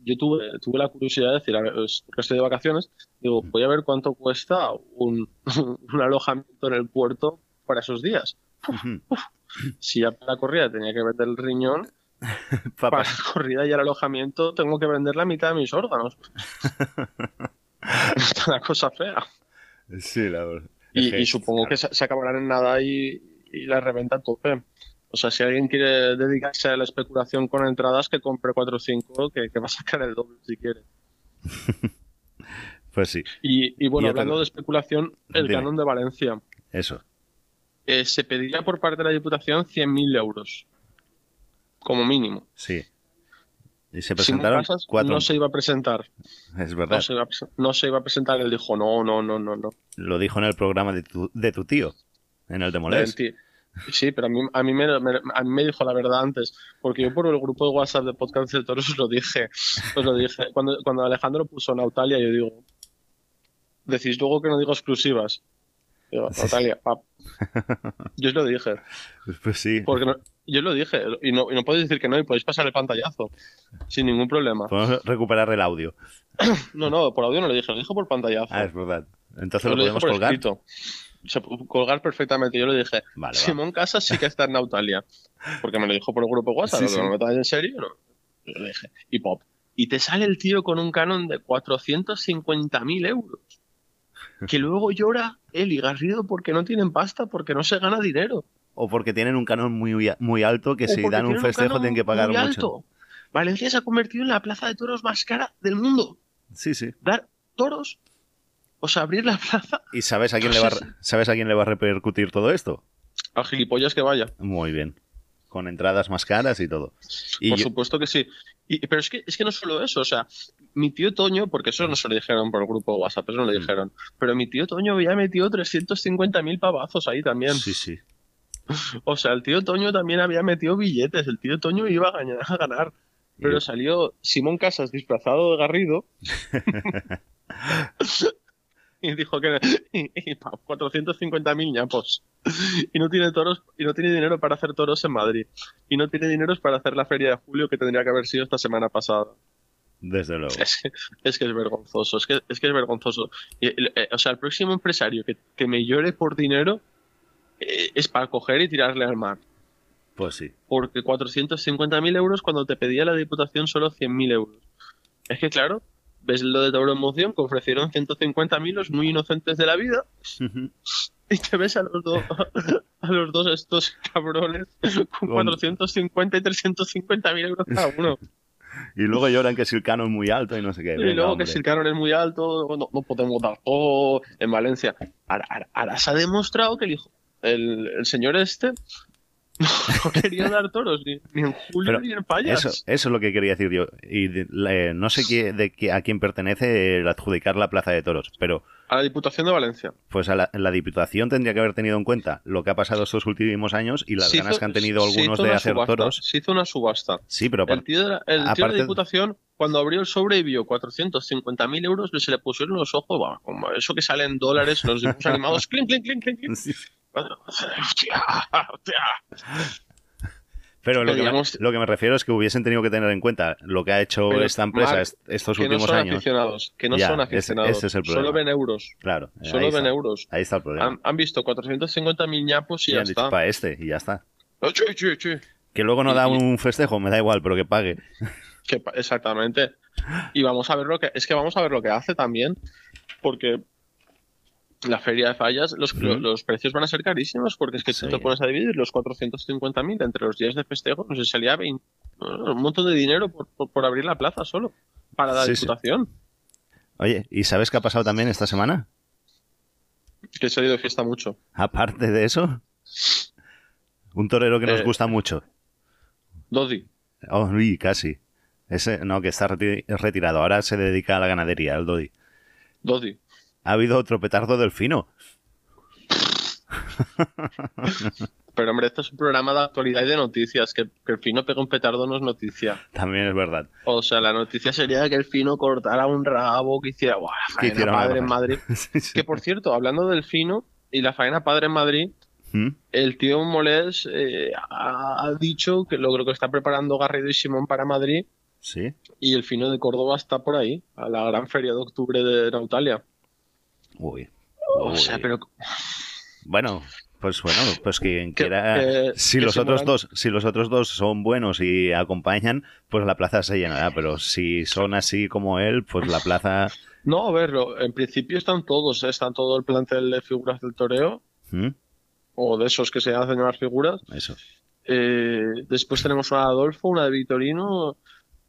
yo tuve, tuve la curiosidad de decir, a ver, es- porque estoy de vacaciones, digo, voy a ver cuánto cuesta un, un alojamiento en el puerto para esos días. Si ya para la corrida tenía que vender el riñón, para la corrida y el alojamiento tengo que vender la mitad de mis órganos. Es una cosa fea. Sí, la verdad. Y, supongo que se, se acabarán en nada y, y la reventa tope. O sea, si alguien quiere dedicarse a la especulación con entradas, que compre 4 o 5, que, que va a sacar el doble si quiere. Pues sí, Y, y bueno, Y hablando de especulación, el Dime. canon de Valencia. eso. Eh, se pediría por parte de la Diputación 100.000 euros. Como mínimo. Sí. Y se presentaron Casas cuatro. no se iba a presentar. Es verdad. No se, iba a, presen- no se iba a presentar. Él dijo, no, no, no, no, no. Lo dijo en el programa de tu, de tu tío, en el de Molés. Mentí. Sí, pero a mí, a, mí me, me- a mí me dijo la verdad antes, porque yo por el grupo de WhatsApp de Podcast de Toros os lo dije. Os lo dije. Cuando, cuando Alejandro puso Nautalia, yo digo, decís luego que no digo exclusivas. Digo, Nautalia, pap. Yo os lo dije. Pues sí. Porque no- yo os lo dije. Y no, y no podéis decir que no, y podéis pasar el pantallazo. Sin ningún problema. Podemos recuperar el audio. No, no, por audio no lo dije, lo dije por pantallazo. Ah, es verdad. Entonces lo podemos colgar. escrito. Se puede colgar perfectamente. Yo le dije, Vale, va. Simón Casas sí que está en Nautalia. Porque me lo dijo por el grupo WhatsApp. Sí, ¿no? sí. ¿No me en serio? No. Yo le dije, y pop. Y te sale el tío con un canon de 450.000 euros. Que luego llora él y Garrido porque no tienen pasta, porque no se gana dinero. O porque tienen un canon muy, muy alto que O si dan un festejo tienen que pagar muy mucho. alto. Valencia se ha convertido en la plaza de toros más cara del mundo. Sí, sí. Dar toros, o sea, abrir la plaza ¿Y sabes a quién Pues le va a, sabes a quién le va a repercutir todo esto? al gilipollas que vaya. Muy bien. con entradas más caras y todo. Y por yo- supuesto que sí. Y- pero es que, es que no solo eso, o sea, mi tío Toño, porque eso no se lo dijeron por el grupo WhatsApp, eso no lo Mm. dijeron, pero mi tío Toño había metido 350.000 pavazos ahí también. Sí, sí. O sea, el tío Toño también había metido billetes, el tío Toño iba a ganar, a ganar. Pero salió Simón Casas disfrazado de Garrido y dijo que y, y pa- 450.000 ñapos. Y no tiene toros y no tiene dinero para hacer toros en Madrid. Y no tiene dinero para hacer la feria de julio que tendría que haber sido esta semana pasada. Desde luego. Es que es, que es vergonzoso, es que es, que es vergonzoso. Y, eh, o sea, el próximo empresario que, que me llore por dinero eh, es para coger y tirarle al mar. Pues sí. Porque 450.000 euros cuando te pedía la Diputación solo 100.000 euros. Es que claro, ves lo de Tauro Emoción que ofrecieron 150.000 los muy inocentes de la vida y te ves a los dos a los dos estos cabrones con Con- 450 y 350.000 euros cada uno. Y luego lloran que si el canon es muy alto y no sé qué. Y Venga, luego hombre. que si el canon es muy alto, no, no podemos dar todo en Valencia. Ahora, ahora- ahora se ha demostrado que el hijo, el, el señor este, no quería dar toros ni, ni en julio Pero ni en fallas. Eso, eso es lo que quería decir yo. Y de- la- no sé qué, de qué- a quién pertenece el adjudicar la plaza de toros, pero A la Diputación de Valencia. pues a la, la Diputación tendría que haber tenido en cuenta lo que ha pasado estos últimos años y las Se ganas hizo- que han tenido algunos de hacer subasta, toros. Se hizo una subasta. Sí, pero El aparte- tío de la, el tío de la Diputación, cuando abrió el sobre y vio 450.000 euros, se le pusieron los ojos, como eso que sale en dólares, los dibujos animados, clink, clink, clink, clink. Pero lo que me, digamos- lo que me refiero es que hubiesen tenido que tener en cuenta lo que ha hecho esta empresa estos que no últimos son años. aficionados, que no Ya, son aficionados, ese es el solo problema. ven euros, Claro, solo ven está, euros. ahí está el problema. Han, han visto 450.000 ñapos y y ya han dicho está. para este y ya está. Que luego no da un festejo, me da igual, pero que pague. Que exactamente. Y vamos a ver lo que es que vamos a ver lo que hace también, porque la feria de fallas, los, los precios van a ser carísimos, porque es que Sí. tú te pones a dividir los 450.000 entre los días de festejo, no sé, salía 20 un montón de dinero por, por, por abrir la plaza solo, para la Sí, Oye, ¿y sabes qué ha pasado también esta semana? que he salido de fiesta mucho. Aparte de eso, un torero que nos Eh. gusta mucho. Dodi, Oh, uy, casi. Ese, no, que está reti- retirado. Ahora se dedica a la ganadería, al Dodi. Dodi. Ha habido otro petardo del fino. Pero hombre, este es un programa de actualidad y de noticias, que, que el fino pega un petardo no es noticia. También es verdad. O sea, la noticia sería que el fino cortara un rabo, que hiciera, ¡buah, la Que faena hiciera padre en. Madrid! Sí, sí. Que por cierto, hablando del fino y la faena padre en Madrid, ¿Mm? el tío Molés eh, ha, ha dicho que lo, lo que está preparando Garrido y Simón para Madrid Sí. y el fino de Córdoba está por ahí, a la gran feria de octubre de Nautalia. Uy. O sea, pero Bueno, pues bueno, pues quien Que- quiera. si los otros dos, si los otros dos son buenos y acompañan, pues la plaza se llenará. Pero si son así como él, pues la plaza. no, a verlo, en principio están todos, ¿eh? están todo el plantel de figuras del toreo ¿Mm? o de esos que se hacen llamar figuras. Eso. Eh, después tenemos una de Adolfo, una de Vitorino.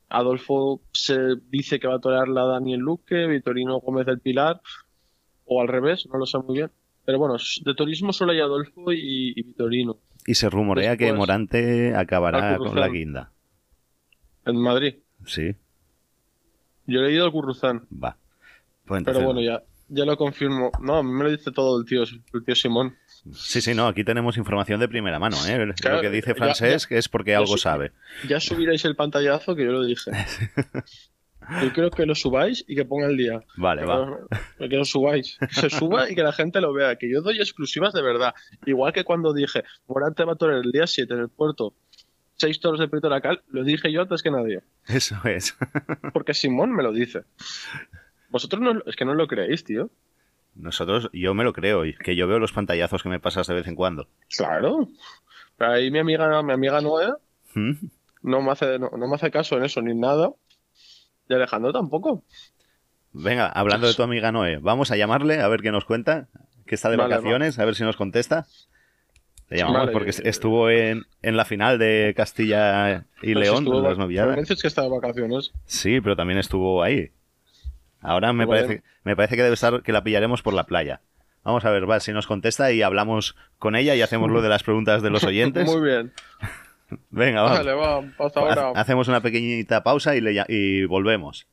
Adolfo se dice que va a torear la Daniel Luque, Vitorino Gómez del Pilar, o al revés, no lo sé muy bien. Pero bueno, de turismo solo hay Adolfo y, y Vitorino. Y se rumorea que Morante acabará con la guinda. En Madrid. Sí, Yo he leído al Curruzán, va. Pues entonces, pero bueno, ya, ya lo confirmo. No, a mí me lo dice todo el tío, el tío Simón. Sí, sí, no, aquí tenemos información de primera mano, ¿eh? Claro, lo que dice ya- Francés, ya- que es porque ya algo sabe. Ya subiréis el pantallazo que yo lo dije. Yo creo que lo subáis y que ponga el día. Vale, va. Que que lo subáis. Se suba y que la gente lo vea. Que yo doy exclusivas de verdad. Igual que cuando dije, Morante va a torear el día 7 en el puerto. Seis toros de Prieto Lacal, lo dije yo antes que nadie. Eso es. Porque Simón me lo dice. Vosotros no, es que no lo creéis, tío. Nosotros, yo me lo creo, que yo veo los pantallazos que me pasas de vez en cuando. Claro. Pero ahí mi amiga, mi amiga Noé ¿Mm? no me hace, no, no me hace caso en eso ni nada. Y Alejandro tampoco. Venga, hablando de tu amiga Noé, vamos a llamarle a ver qué nos cuenta, que está de Vale, vacaciones, a ver si nos contesta. Le llamamos Vale. porque estuvo en, en la final de Castilla y si León, en las es que está de vacaciones. Sí, pero también estuvo ahí. Ahora me parece, me parece que debe estar que la pillaremos por la playa. Vamos a ver, va, si nos contesta y hablamos con ella y hacemos lo de las preguntas de los oyentes. Muy bien. Venga, vamos. Vale, va, hasta ahora. Hacemos una pequeñita pausa y, le lla- y volvemos.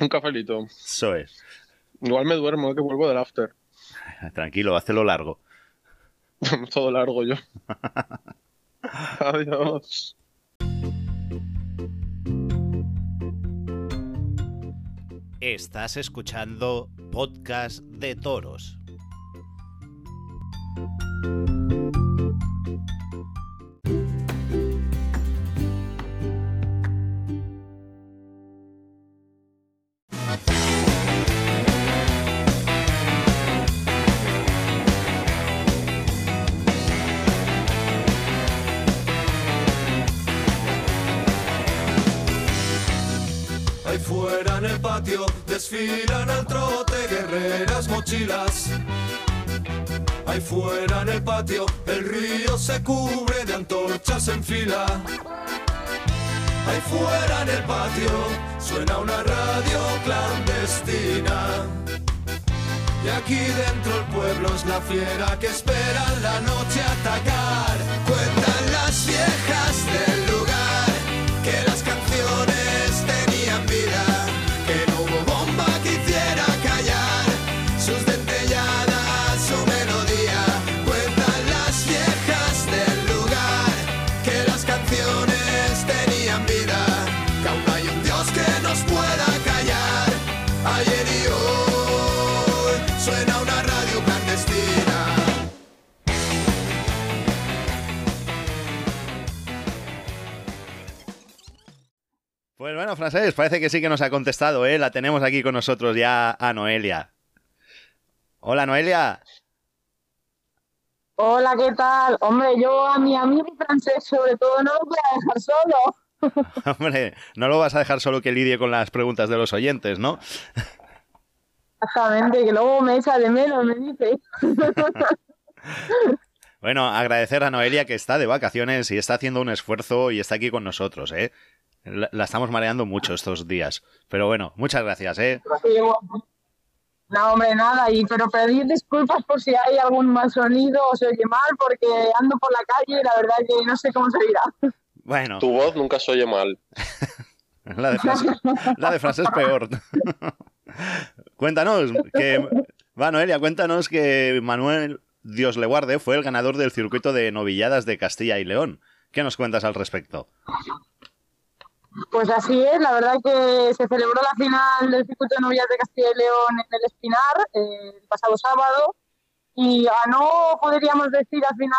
Un cafelito. Eso es. Igual me duermo, eh, que vuelvo del after. Tranquilo, hazlo largo. Todo largo yo. Adiós. Estás escuchando Podcast de Toros. Desfilan al trote guerreras mochilas. Ahí fuera en el patio el río se cubre de antorchas en fila. Ahí fuera en el patio suena una radio clandestina. Y aquí dentro el pueblo es la fiera que espera la noche atacar. Cuentan las viejas del lugar que las Pues bueno, Francés, parece que sí que nos ha contestado, ¿eh? La tenemos aquí con nosotros ya a Noelia. Hola, Noelia. Hola, ¿qué tal? Hombre, yo a mi amigo francés sobre todo no lo voy a dejar solo. Hombre, no lo vas a dejar solo que lidie con las preguntas de los oyentes, ¿no? Exactamente, que luego me echa de menos, me dice. Bueno, agradecer a Noelia que está de vacaciones y está haciendo un esfuerzo y está aquí con nosotros, ¿eh? La, la estamos mareando mucho estos días. Pero bueno, muchas gracias, ¿eh? No, hombre, nada, y pero pedir disculpas por si hay algún mal sonido o se oye mal, porque ando por la calle y la verdad que no sé cómo se dirá. Bueno, Tu voz nunca se oye mal. la de frase, la de frase es peor. cuéntanos que... Va, Noelia, cuéntanos que Manuel Dios le guarde fue el ganador del circuito de novilladas de Castilla y León. ¿Qué nos cuentas al respecto? Pues así es, la verdad que se celebró la final del circuito de novias de Castilla y León en el Espinar eh, el pasado sábado y ganó, podríamos decir, al final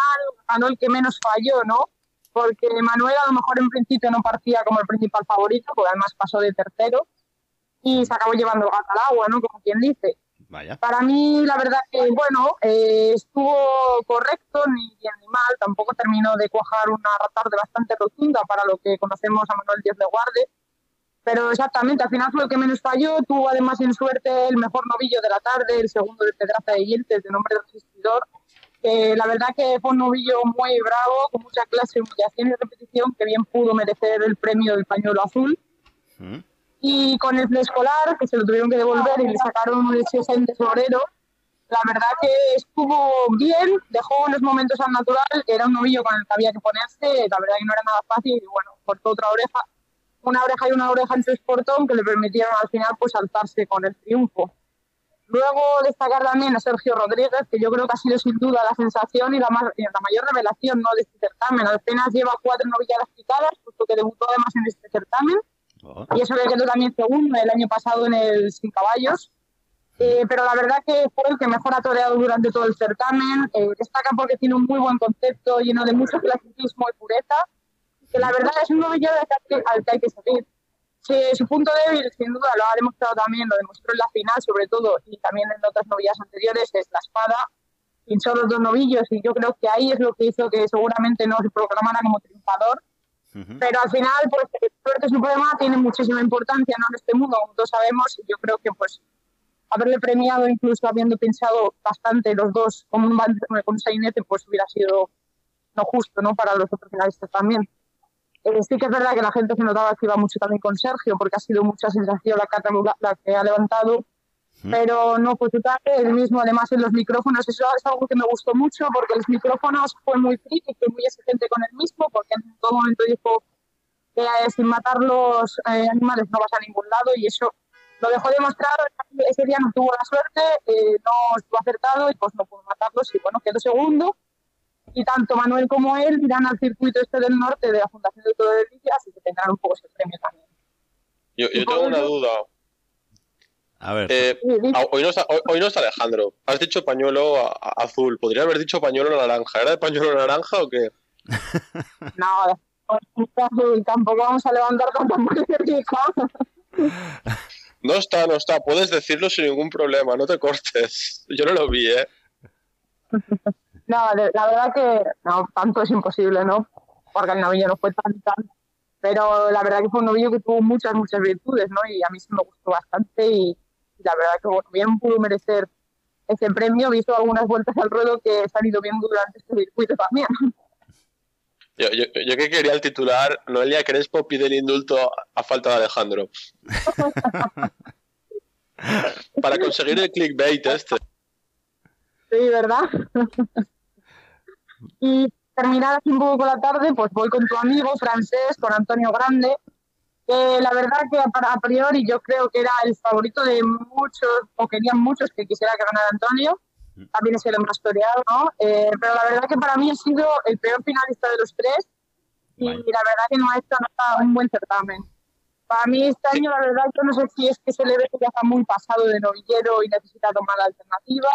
ganó el que menos falló, ¿no? Porque Manuel a lo mejor en principio no partía como el principal favorito, porque además pasó de tercero y se acabó llevando el gato al agua, ¿no? Como quien dice. Vaya. Para mí, la verdad que, bueno, eh, estuvo correcto, ni bien ni mal. Tampoco terminó de cuajar una tarde bastante rotunda para lo que conocemos a Manuel Dios de Guarde. Pero exactamente, al final fue el que menos falló. Tuvo además en suerte el mejor novillo de la tarde, el segundo de Pedraza de Yeltes, de nombre de Resistidor. Eh, la verdad que fue un novillo muy bravo, con mucha clase, humillación y repetición, que bien pudo merecer el premio del pañuelo azul ¿Mm? Y con el escolar, que se lo tuvieron que devolver y le sacaron un en tesorero, la verdad que estuvo bien, dejó unos momentos al natural, era un novillo con el que había que ponerse, la verdad que no era nada fácil, y bueno, cortó otra oreja, una oreja y una oreja en su esportón que le permitieron al final pues alzarse con el triunfo. Luego destacar también a Sergio Rodríguez, que yo creo que ha sido sin duda la sensación y la, más, y la mayor revelación ¿no? de este certamen. Apenas lleva cuatro novilladas picadas, puesto que debutó además en este certamen Oh, y eso le quedó también segundo el año pasado en el Sin Caballos. Eh, pero la verdad que fue el que mejor ha toreado durante todo el certamen. Eh, destaca porque tiene un muy buen concepto lleno de mucho clasicismo y pureza. Que la verdad es un novillero al que, hay que seguir. Sí, su punto débil, sin duda, lo ha demostrado también, lo demostró en la final, sobre todo, y también en otras novillas anteriores, es la espada. Pinchó los dos novillos y yo creo que ahí es lo que hizo que seguramente no se proclamara como triunfador pero al final pues el suerte suprema tiene muchísima importancia ¿no? en este mundo como todos sabemos yo creo que pues haberle premiado incluso habiendo pensado bastante los dos como un con un sainete pues hubiera sido no justo no para los otros finalistas también Eh, sí que es verdad que la gente se notaba que iba mucho también con Sergio porque ha sido mucha sensación la que la que ha levantado. Pero no fue total, el mismo además en los micrófonos, eso es algo que me gustó mucho porque los micrófonos fue muy crítico y muy exigente con el mismo porque en todo momento dijo que eh, sin matar los eh, animales no vas a ningún lado y eso lo dejó demostrado, ese día no tuvo la suerte, eh, no estuvo acertado y pues no pudo matarlos y bueno, quedó segundo y tanto Manuel como él irán al circuito este del norte de la Fundación de Todo de Lidia, así que tendrán un poco ese premio también. Yo, yo tengo una duda. A ver. Eh, ah, hoy, no está, hoy, hoy no está Alejandro. Has dicho pañuelo a- a- azul. Podría haber dicho pañuelo naranja. ¿Era de pañuelo naranja o qué? No, pues, tampoco vamos a levantar tanta. No está, no está. Puedes decirlo sin ningún problema. No te cortes. Yo no lo vi, ¿eh? No, la verdad que no, tanto es imposible, ¿no? Porque el novillo no fue tan tan. Pero la verdad que fue un novillo que tuvo muchas, muchas virtudes, ¿no? Y a mí sí me gustó bastante y la verdad que bueno, bien pudo merecer ese premio, visto algunas vueltas al ruedo que se han ido viendo durante este circuito también. Yo, yo, yo que quería el titular, Noelia Crespo pide el indulto a falta de Alejandro. Para conseguir el clickbait este. Sí, ¿verdad? y terminar así un poco con la tarde, pues voy con tu amigo francés, con Antonio Grande, que la verdad que a a priori yo creo que era el favorito de muchos, o querían muchos que quisiera que ganara Antonio. También es el más toreado, ¿no? Eh, pero la verdad que para mí ha sido el peor finalista de los tres y la verdad que no ha hecho nada, un buen certamen. Para mí este año, la verdad, yo no sé si es que se le ve que ya está muy pasado de novillero y necesita tomar la alternativa,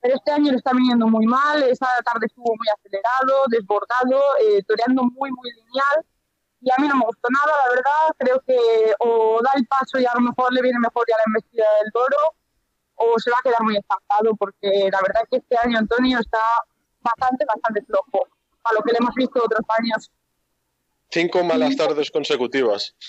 pero este año lo está viniendo muy mal, esa tarde estuvo muy acelerado, desbordado, eh, toreando muy, muy lineal, y a mí no me gustó nada, la verdad, creo que o da el paso y a lo mejor le viene mejor ya la embestida del toro, o se va a quedar muy estancado, porque la verdad que este año Antonio está bastante, bastante flojo, a lo que le hemos visto otros años. Cinco malas tardes consecutivas.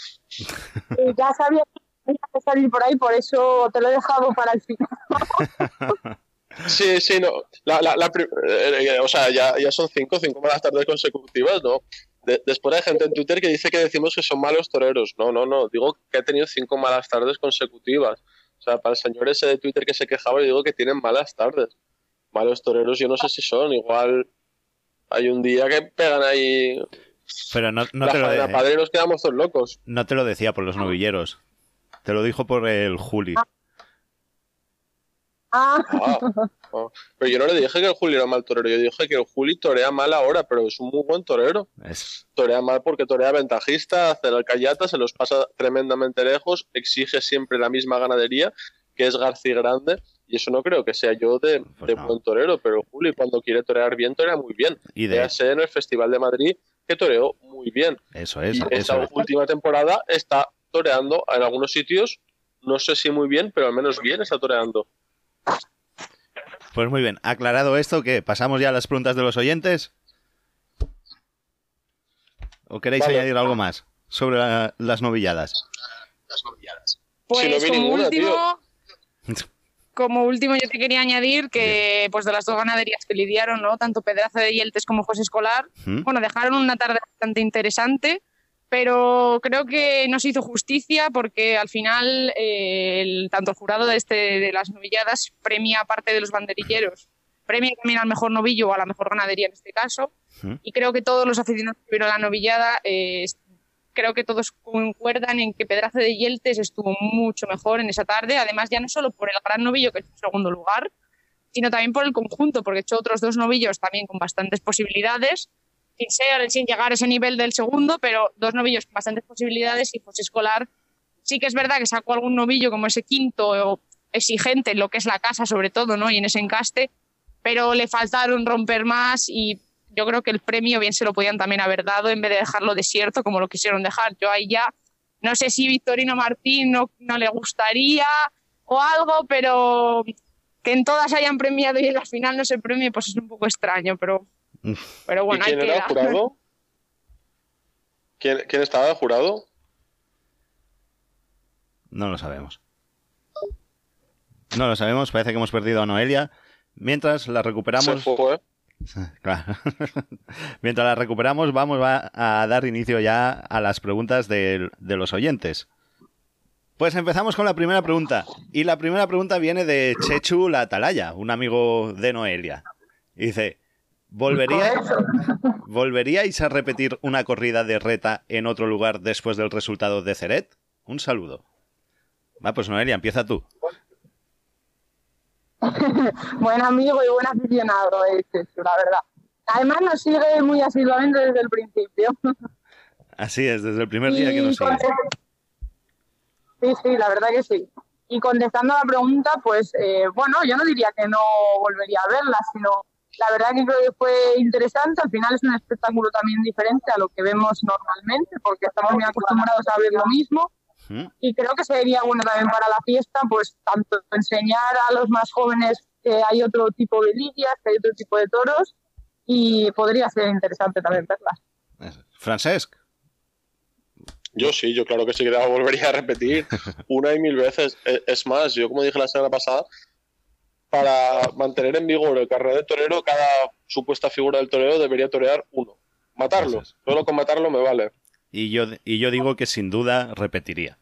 Eh, ya sabía que tenía que salir por ahí, por eso te lo he dejado para el final. Sí, sí, no. La, la, la pri- eh, o sea, ya, ya son cinco, cinco malas tardes consecutivas, ¿no? De- después hay gente en Twitter que dice que decimos que son malos toreros. No, no, no. Digo que ha tenido cinco malas tardes consecutivas. O sea, para el señor ese de Twitter que se quejaba, yo digo que tienen malas tardes. Malos toreros, yo no sé si son. Igual hay un día que pegan ahí Pero no, no la te lo de- padre nos quedamos todos locos. no te lo decía por los novilleros. Te lo dijo por el Juli. Ah, Ah, ah. Pero yo no le dije que el Juli era mal torero. Yo dije que el Juli torea mal ahora, pero es un muy buen torero. Es- torea mal porque torea ventajista, hace el alcayata, se los pasa tremendamente lejos, exige siempre la misma ganadería, que es García Grande, y eso no creo que sea yo de, Pues de no. buen torero, pero Juli cuando quiere torear bien, torea muy bien. y de Véase en el Festival de Madrid que toreó muy bien. eso es, y eso esta es. última temporada está toreando en algunos sitios, no sé si muy bien, pero al menos bien está toreando. Pues muy bien, aclarado esto, que pasamos ya a las preguntas de los oyentes. ¿O queréis Vale. añadir algo más sobre la- las novilladas? Pues Si no vi como ninguna, último, como último yo te quería añadir que pues de las dos ganaderías que lidiaron, ¿no? Tanto Pedraza de Yeltes como José Escolar, ¿Mm? bueno, dejaron una tarde bastante interesante, pero creo que no se hizo justicia porque al final eh, el- tanto el jurado de, este, de las novilladas premia aparte de los banderilleros, premia también al mejor novillo o a la mejor ganadería en este caso, y creo que todos los aficionados que vieron la novillada eh, creo que todos concuerdan en que Pedraza de Yeltes estuvo mucho mejor en esa tarde, además ya no solo por el gran novillo que es en segundo lugar, sino también por el conjunto, porque echó otros dos novillos también con bastantes posibilidades, sin, sin llegar a ese nivel del segundo, pero dos novillos con bastantes posibilidades y José Escolar sí que es verdad que sacó algún novillo como ese quinto exigente en lo que es la casa sobre todo, ¿no? Y en ese encaste, pero le faltaron romper más y yo creo que el premio bien se lo podían también haber dado en vez de dejarlo desierto como lo quisieron dejar. Yo ahí ya no sé si Victorino Martín no, no le gustaría o algo, pero que en todas hayan premiado y en la final no se premie, pues es un poco extraño, pero, pero bueno, ¿Y quién era el queda. jurado? ¿Quién, quién estaba el jurado? No lo sabemos. No lo sabemos, parece que hemos perdido a Noelia. Mientras la Se recuperamos. Claro. Mientras la recuperamos, vamos a, a dar inicio ya a las preguntas de, de los oyentes. Pues empezamos con la primera pregunta. Y la primera pregunta viene de Chechu la Atalaya, un amigo de Noelia. Y dice, ¿volvería, ¿volveríais a repetir una corrida de reta en otro lugar después del resultado de Ceret? Un saludo. Va, pues Noelia, empieza tú. buen amigo y buen aficionado es la verdad. Además nos sigue muy asiduamente desde el principio. Así es, desde el primer día que nos sigue. Sí, sí, la verdad que sí. Y contestando a la pregunta, pues eh, bueno, yo no diría que no volvería a verla, sino la verdad que creo que fue interesante. Al final es un espectáculo también diferente a lo que vemos normalmente, porque estamos muy acostumbrados a ver lo mismo. Y creo que sería bueno también para la fiesta, pues tanto enseñar a los más jóvenes que hay otro tipo de lidias, que hay otro tipo de toros, y podría ser interesante también verlas. Francesc. Yo sí, yo claro que sí que la volvería a repetir una y mil veces. E- Es más, yo como dije la semana pasada, para mantener en vigor el carrera de torero, cada supuesta figura del torero debería torear uno. Matarlo. Solo con matarlo me vale. Y yo, y yo digo que sin duda repetiría.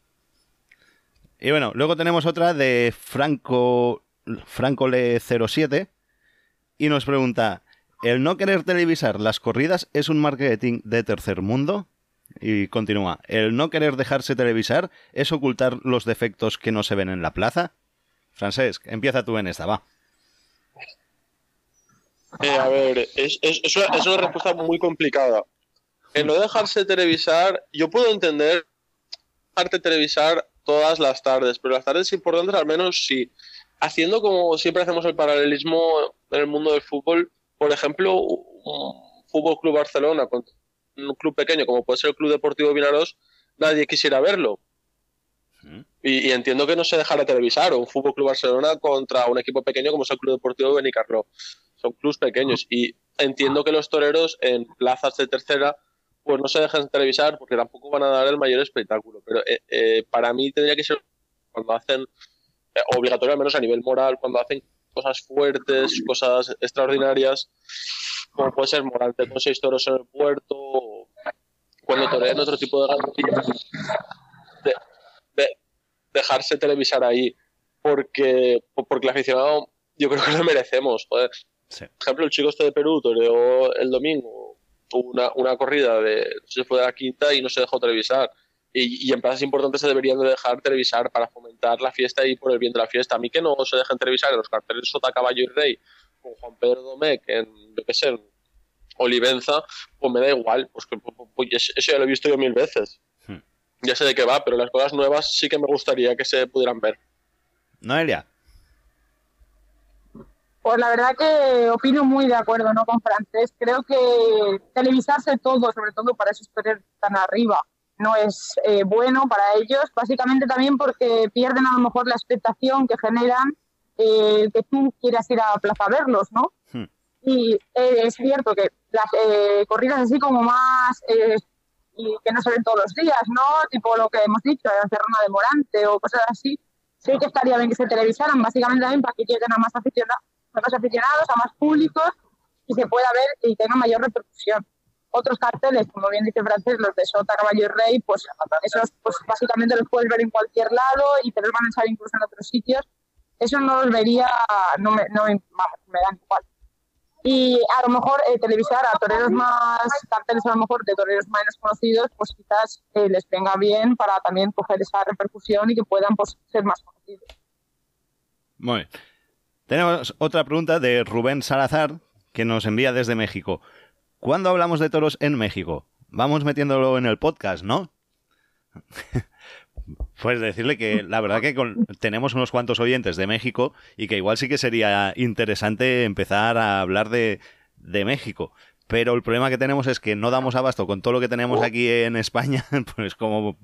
Y bueno, luego tenemos otra de Franco Francole07 y nos pregunta, ¿el no querer televisar las corridas es un marketing de tercer mundo? Y continúa, ¿el no querer dejarse televisar es ocultar los defectos que no se ven en la plaza? Francesc, empieza tú en esta, va. Eh, a ver, es, es- es una, es una respuesta muy complicada. En no dejarse televisar, yo puedo entender dejarte televisar todas las tardes, pero las tardes importantes al menos sí. Haciendo como siempre hacemos el paralelismo en el mundo del fútbol, por ejemplo, un Fútbol Club Barcelona un club pequeño como puede ser el Club Deportivo Vinaros, nadie quisiera verlo. Y, entiendo que no se dejara televisar, un Fútbol Club Barcelona contra un equipo pequeño como es el Club Deportivo Benicarló. Son clubs pequeños y entiendo que los toreros en plazas de tercera pues no se dejan televisar porque tampoco van a dar el mayor espectáculo. Pero eh, eh, para mí tendría que ser cuando hacen eh, obligatorio al menos a nivel moral cuando hacen cosas fuertes cosas extraordinarias como puede ser Morante con seis toros en el puerto o cuando torean otro tipo de garantías de, de- dejarse televisar ahí porque porque el aficionado yo creo que lo merecemos joder Sí. por ejemplo, el chico este de Perú toreó el domingo una, una corrida de, no sé si fue de la quinta y no se dejó televisar. Y, y en plazas importantes se deberían de dejar televisar para fomentar la fiesta y por el bien de la fiesta. A mí que no se dejen televisar en los carteles Sota, Caballo y Rey con Juan Pedro Domecq en, yo qué sé, en Olivenza, pues me da igual. Pues, que, pues, pues, eso eso ya lo he visto yo mil veces. Ya sé de qué va, pero las cosas nuevas sí que me gustaría que se pudieran ver. Noelia. Pues la verdad que opino muy de acuerdo ¿no? con Francés. Creo que televisarse todo, sobre todo para esos toreros tan arriba, no es eh, bueno para ellos, básicamente también porque pierden a lo mejor la expectación que generan eh, que tú quieras ir a plaza a verlos, ¿no? Hmm. Y eh, es cierto que las eh, corridas así como más eh, y que no se ven todos los días, ¿no? Tipo lo que hemos dicho, la Cerrona de Morante o cosas así, sí que estaría bien que se televisaran, básicamente también para que lleguen a más aficionados, a más aficionados, a más públicos y se pueda ver y tenga mayor repercusión. Otros carteles, como bien dice Francés, los de Sota, Caballo y Rey, pues esos pues básicamente los puedes ver en cualquier lado y te los van a echar incluso en otros sitios. Eso no los vería, no me, no igual. Y a lo mejor eh, televisar a toreros más, carteles a lo mejor de toreros menos conocidos, pues quizás eh, les venga bien para también coger esa repercusión y que puedan pues, ser más conocidos. Muy bien. Tenemos otra pregunta de Rubén Salazar que nos envía desde México. ¿Cuándo hablamos de toros en México? Vamos metiéndolo en el podcast, ¿no? Pues decirle que la verdad que con- tenemos unos cuantos oyentes de México y que igual sí que sería interesante empezar a hablar de, de México. Pero el problema que tenemos es que no damos abasto con todo lo que tenemos aquí en España, pues como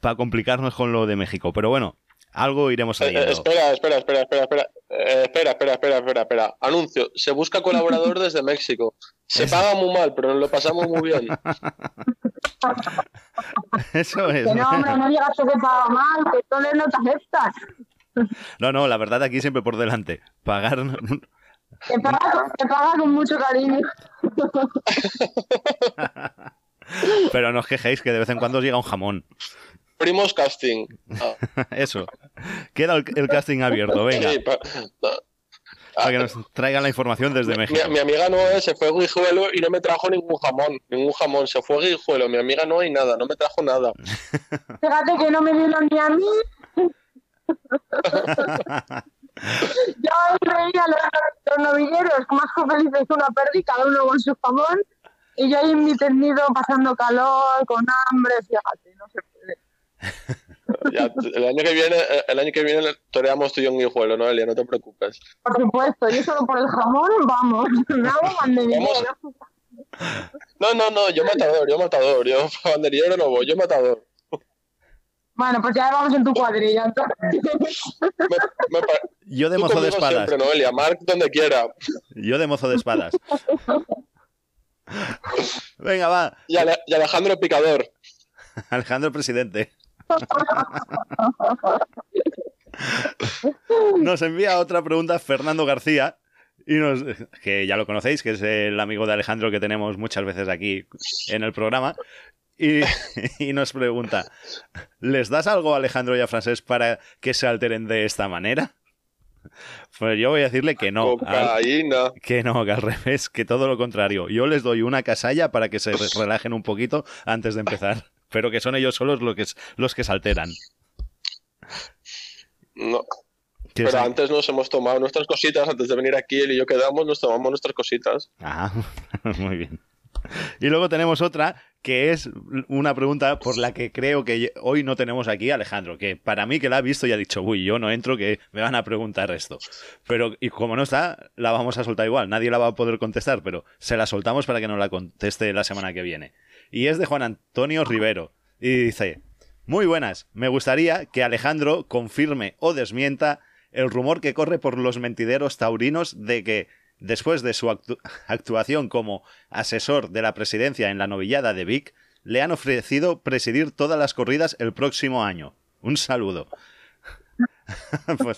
para complicarnos con lo de México. Pero bueno, algo iremos Eh, eh, saliendo. espera, espera, espera, espera, espera. Eh, espera, espera, espera, espera, espera. Anuncio. Se busca colaborador desde México. Se paga muy mal, pero nos lo pasamos muy bien. Eso es. Que no, hombre, no digas que se paga mal, que todos no te aceptan. No, no, la verdad aquí siempre por delante. Pagar. Te paga, te paga con mucho cariño. Pero no os quejéis que de vez en cuando os llega un jamón. Abrimos casting. Ah, Eso. Queda el, el casting abierto, venga. sí, pa- Para que nos traigan la información desde mi, México. mi amiga Noé se fue a Guijuelo y no me trajo ningún jamón. Ningún jamón. Se fue a Guijuelo. Mi amiga Noé y nada. No me trajo nada. Fíjate que no me dieron ni a mí. Yo ahí a los, los novilleros más que felices que una perdi, cada uno con su jamón. Y yo ahí en mi tendido pasando calor, con hambre, fíjate, no puede. Ya, el año que viene, el año que viene toreamos tú y yo en Guijuelo, ¿no, Elia? No te preocupes. Por supuesto, yo solo por el jamón, vamos, me hago banderillero. No, no, no. Yo matador. Yo matador. Yo banderillero no voy. Yo matador. Bueno, pues ya vamos en tu cuadrilla. entonces. Me, me pa- Yo de mozo de espadas. siempre, Noelia. Mark donde quiera. Yo de mozo de espadas. Venga, va. Y, Ale- y Alejandro Picador. Alejandro presidente. Nos envía otra pregunta Fernando García. Y nos, que ya lo conocéis, que es el amigo de Alejandro que tenemos muchas veces aquí en el programa. Y, y nos pregunta: ¿Les das algo a Alejandro y a Francés para que se alteren de esta manera? Pues yo voy a decirle que no. al- que no, que al revés, que todo lo contrario. Yo les doy una casalla para que se re- relajen un poquito antes de empezar. Pero que son ellos solos los que, los que se alteran. No. Pero antes nos hemos tomado nuestras cositas. Antes de venir aquí, él y yo quedamos, nos tomamos nuestras cositas. Ah, muy bien. Y luego tenemos otra que es una pregunta por la que creo que hoy no tenemos aquí a Alejandro, que para mí que la ha visto y ha dicho, uy, yo no entro, que me van a preguntar esto. Pero, y como no está, la vamos a soltar igual, nadie la va a poder contestar, pero se la soltamos para que nos la conteste la semana que viene. Y es de Juan Antonio Rivero. Y dice, muy buenas, me gustaría que Alejandro confirme o desmienta el rumor que corre por los mentideros taurinos de que después de su actu- actuación como asesor de la presidencia en la novillada de Vic, le han ofrecido presidir todas las corridas el próximo año. Un saludo. Pues,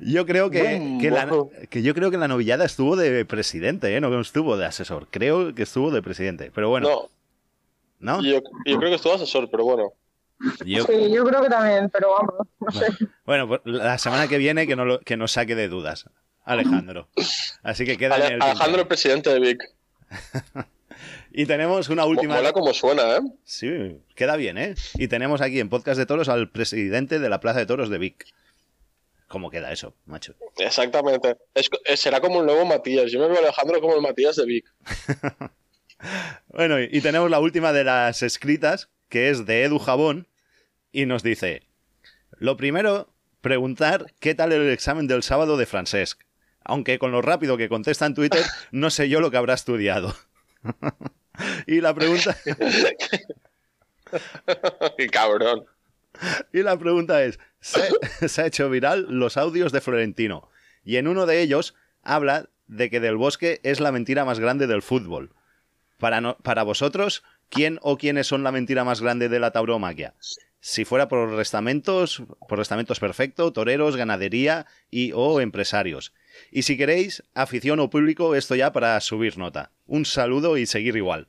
yo creo que, que la, que yo creo que la novillada estuvo de presidente, ¿eh? no estuvo de asesor. Creo que estuvo de presidente. Pero bueno, no, ¿no? yo, yo creo que estuvo asesor, pero bueno. Yo- Sí, yo creo que también, pero vamos, no sé. bueno, pues la semana que viene que, no lo- que nos saque de dudas, Alejandro. Así que queda en Ale- el Alejandro, tintero. presidente de Vic. Y tenemos una última. Mola como suena, ¿eh? Sí, queda bien, ¿eh? Y tenemos aquí en Podcast de Toros al presidente de la Plaza de Toros de Vic. ¿Cómo queda eso, macho? Exactamente. Es eh, será como el nuevo Matías. Yo me veo a Alejandro como el Matías de Vic. Bueno, y y tenemos la última de las escritas, que es de Edu Jabón, y nos dice: Lo primero, preguntar qué tal el examen del sábado de Francesc. Aunque con lo rápido que contesta en Twitter, no sé yo lo que habrá estudiado. y la pregunta. Qué cabrón. Y la pregunta es, se, se ha hecho viral los audios de Florentino y en uno de ellos habla de que Del Bosque es la mentira más grande del fútbol. Para, no- para vosotros, ¿quién o quiénes son la mentira más grande de la tauromaquia? Si fuera por restamentos, por restamentos perfecto, toreros, ganadería y o empresarios. Y si queréis, afición o público, esto ya para subir nota. Un saludo y seguir igual.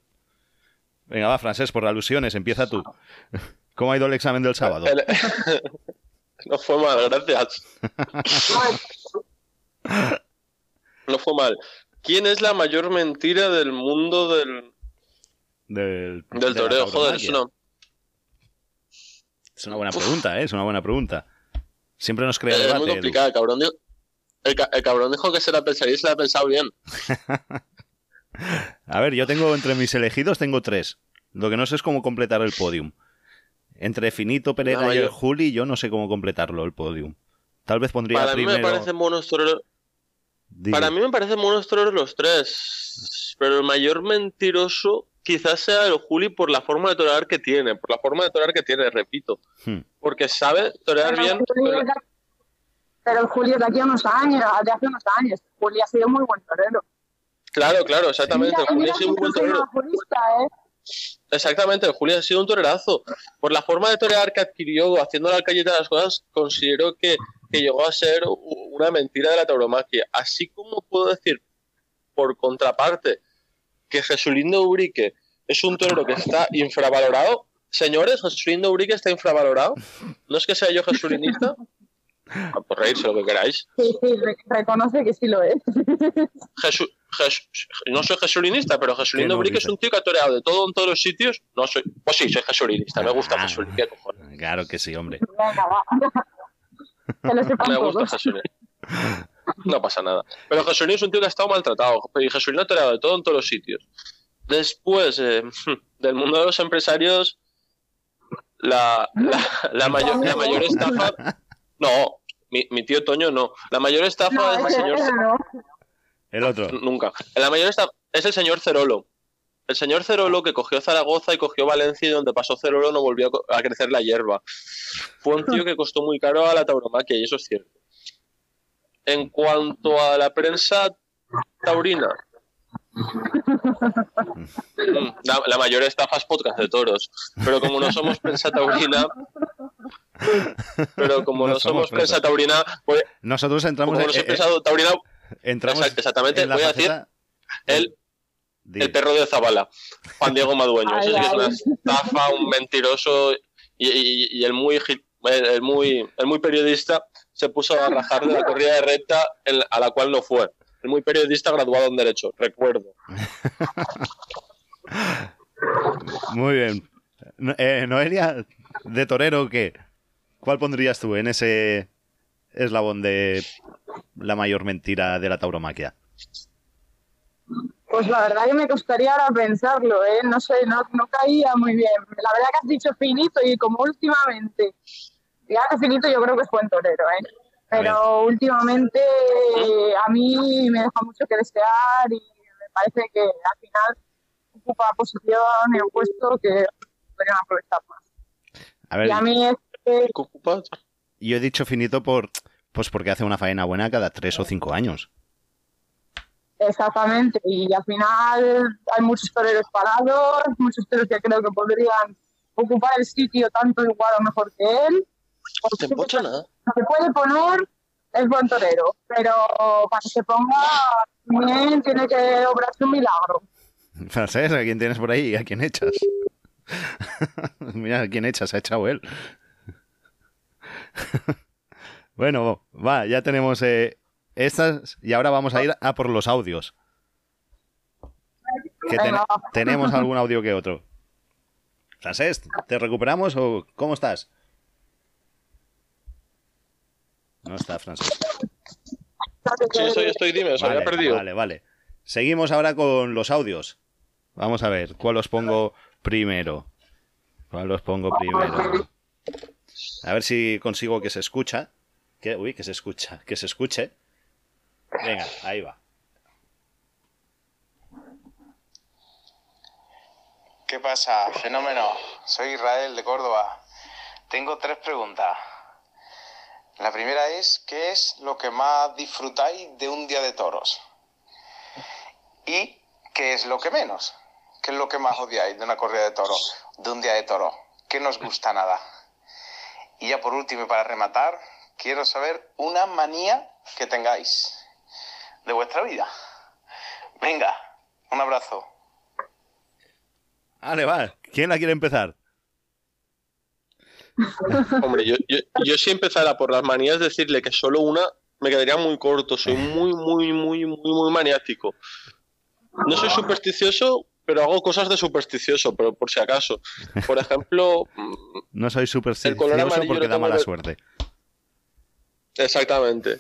Venga, va, Francés, por alusiones, empieza tú. ¿Cómo ha ido el examen del sábado? No fue mal, gracias. No fue mal. ¿Quién es la mayor mentira del mundo del, Del, del de toreo? Joder, es una, Es una buena pregunta, ¿eh? Es una buena pregunta. Siempre nos crea es muy debate. Complicada. Cabrón, el, ca- el cabrón dijo que se la pensaría y se la ha pensado bien. A ver, yo tengo entre mis elegidos tengo tres. Lo que no sé es cómo completar el podium. Entre Finito, Pereda No, y el yo- Juli, yo no sé cómo completarlo el podium. Tal vez pondría Para mí me parecen buenos toreros. Di- Para mí me parecen toreros los tres. Pero el mayor mentiroso quizás sea el Juli por la forma de torear que tiene. Por la forma de torear que tiene, repito. Hmm. Porque sabe torear bien. Pero- el Julio de aquí a unos años, de hace unos años. Julio ha sido muy buen torero. Claro, claro, exactamente. Mira, El Juli mira ha sido un buen torero. jurista, ¿eh? Exactamente, el Juli ha sido un torerazo. Por la forma de torear que adquirió haciendo la alcayeta de las cosas, considero que, que llegó a ser una mentira de la tauromaquia. Así como puedo decir, por contraparte, que Jesulindo Urique es un torero que está infravalorado, señores, Jesulín de Ubrique está infravalorado. No es que sea yo jesulinista. Por reírse lo que queráis. Sí, sí, re- reconoce que sí lo es. Jesu- Jes- no soy jesulinista, pero Jesulín ¿Qué de no Ubrique es un tío que ha toreado de todo en todos los sitios. No soy. Pues sí, soy jesulinista. Me gusta Ah, Jesulín. ¿Qué cojones? Claro que sí, hombre. Venga, va. Que lo sepan Me gusta todos. Jesulín. No pasa nada. Pero Jesulín es un tío que ha estado maltratado. Y Jesulín ha toreado de todo en todos los sitios. Después, eh, del mundo de los empresarios, la, la, la mayor, la mayor estafa. No, mi, mi tío Toño no. La mayor estafa No, es el señor. no. El otro. Nunca. La mayor estafa es el señor Cerolo. El señor Cerolo que cogió Zaragoza y cogió Valencia y donde pasó Cerolo no volvió a crecer la hierba. Fue un tío que costó muy caro a la tauromaquia y eso es cierto. En cuanto a la prensa taurina, la, la mayor estafa es podcast de toros. Pero como no somos prensa taurina, pero como No no, somos somos prensa taurina, pues, Nosotros entramos, como en- eh, prensa taurina, entramos exact- exactamente, en la voy a decir el, el perro de Zabala, Juan Diego Madueño. Ay, Eso sí que es una estafa, un mentiroso y, y- y el muy el, muy el muy periodista se puso a rajar de la corrida de recta en a la cual no fue. Muy periodista graduado en Derecho, recuerdo. Muy bien. Eh, Noelia, de torero, ¿qué? ¿Cuál pondrías tú en ese eslabón de la mayor mentira de la tauromaquia? Pues la verdad que me costaría ahora pensarlo, ¿eh? No sé, no, no caía muy bien. La verdad que has dicho finito y como últimamente, ya que finito yo creo que es buen torero, ¿eh? Pero últimamente eh, a mí me deja mucho que desear y me parece que al final ocupa posición y un puesto que podrían aprovechar más. A ver, Y a mí yo he dicho finito por pues porque hace una faena buena cada tres o cinco años. Exactamente, y al final hay muchos toreros parados, muchos toreros que creo que podrían ocupar el sitio tanto igual o mejor que él. ¿Te empocha nada? Se puede poner, es buen torero, pero para que se ponga bien tiene que obrarse un milagro. Francés, ¿a quién tienes por ahí? ¿A quién echas? Mira, ¿a quién echas? Ha echado él. bueno, va, ya tenemos eh, estas y ahora vamos a ir a por los audios. Que ten- Venga. tenemos algún audio que otro. Francés, ¿te recuperamos o cómo estás? No está, Francés. Sí, estoy, estoy, dime, se había Vale, perdido. Vale, vale. Seguimos ahora con los audios. Vamos a ver, ¿cuál os pongo primero? ¿Cuál os pongo primero? A ver si consigo que se escucha. Que, uy, que se escucha, que se escuche. Venga, ahí va. ¿Qué pasa? Fenómeno. Soy Israel de Córdoba. Tengo tres preguntas. La primera es, ¿qué es lo que más disfrutáis de un día de toros? ¿Y qué es lo que menos? ¿Qué es lo que más odiáis de una corrida de toros? De un día de toro. ¿Qué no os gusta nada? Y ya por último para rematar, quiero saber una manía que tengáis de vuestra vida. Venga, un abrazo. Vale, va. ¿Quién la quiere empezar? Hombre, yo, yo, yo si empezara por las manías, decirle que solo una me quedaría muy corto. Soy muy, muy, muy, muy, muy maniático. No soy supersticioso, pero hago cosas de supersticioso, pero por si acaso. Por ejemplo, mm, No soy El color supersticioso amarillo porque da mala suerte. exactamente.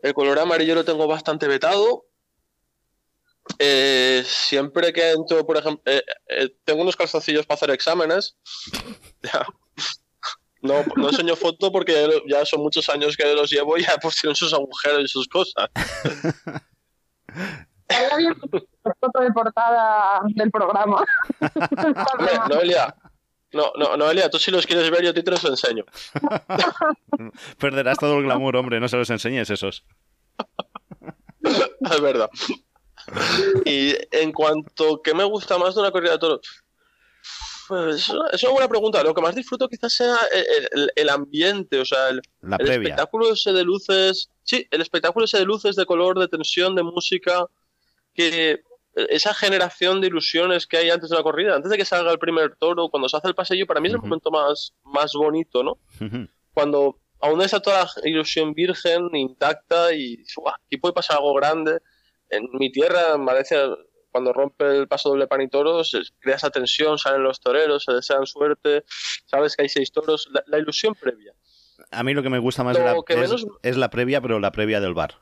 El color amarillo lo tengo bastante vetado. Eh, siempre que entro, por ejemplo, eh, eh, tengo unos calzoncillos para hacer exámenes. No, no enseño foto porque ya, son muchos años que los llevo y ya pues tienen sus agujeros y sus cosas. Foto de portada del programa. Hombre, Noelia, no, no, Noelia, tú si los quieres ver yo a ti te los enseño. Perderás todo el glamour, hombre. No se los enseñes esos. Es verdad. Y en cuanto que me gusta más de una corrida de toros, pues es una- buena pregunta. Lo que más disfruto quizás sea el, el- el ambiente, o sea, el, La el espectáculo ese de luces. Sí, el espectáculo ese de luces, de color, de tensión, de música, que esa generación de ilusiones que hay antes de la corrida, antes de que salga el primer toro, cuando se hace el pasillo, para mí es el Ujú. momento más, más bonito, ¿no? Cuando aún está toda la ilusión virgen, intacta y ¡guau! aquí puede pasar algo grande. En mi tierra, en Valencia, cuando rompe el paso doble pan y toros, crea esa tensión, salen los toreros, se desean suerte, sabes que hay seis toros, la, la ilusión previa. A mí lo que me gusta más de la- es, menos- es la previa, pero la previa del bar.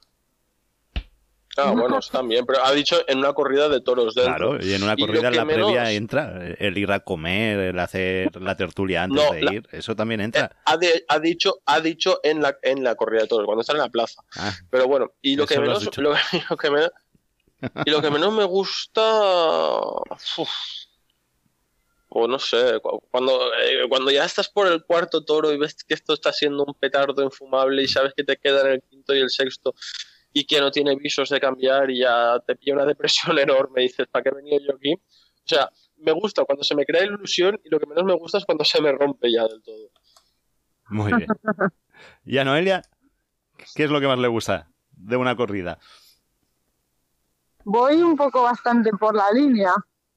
Ah, bueno, también, pero ha dicho en una corrida de toros dentro. Claro, y en una corrida que la previa entra. El ir a comer, el hacer la tertulia antes No, de la- ir, eso también entra. ha, de- ha dicho ha dicho en la en la corrida de toros cuando está en la plaza Ah, pero bueno y lo que menos lo, que- lo que me- y lo que menos me gusta uf, o no sé cu- cuando eh, cuando ya estás por el cuarto toro y ves que esto está siendo un petardo infumable y sabes que te quedan el quinto y el sexto y que no tiene visos de cambiar y ya te pilla una depresión enorme y dices ¿para qué he venido yo aquí? o sea me gusta cuando se me crea ilusión y lo que menos me gusta es cuando se me rompe ya del todo muy bien. ¿Y a Noelia? ¿Qué es lo que más le gusta de una corrida? Voy un poco bastante por la línea.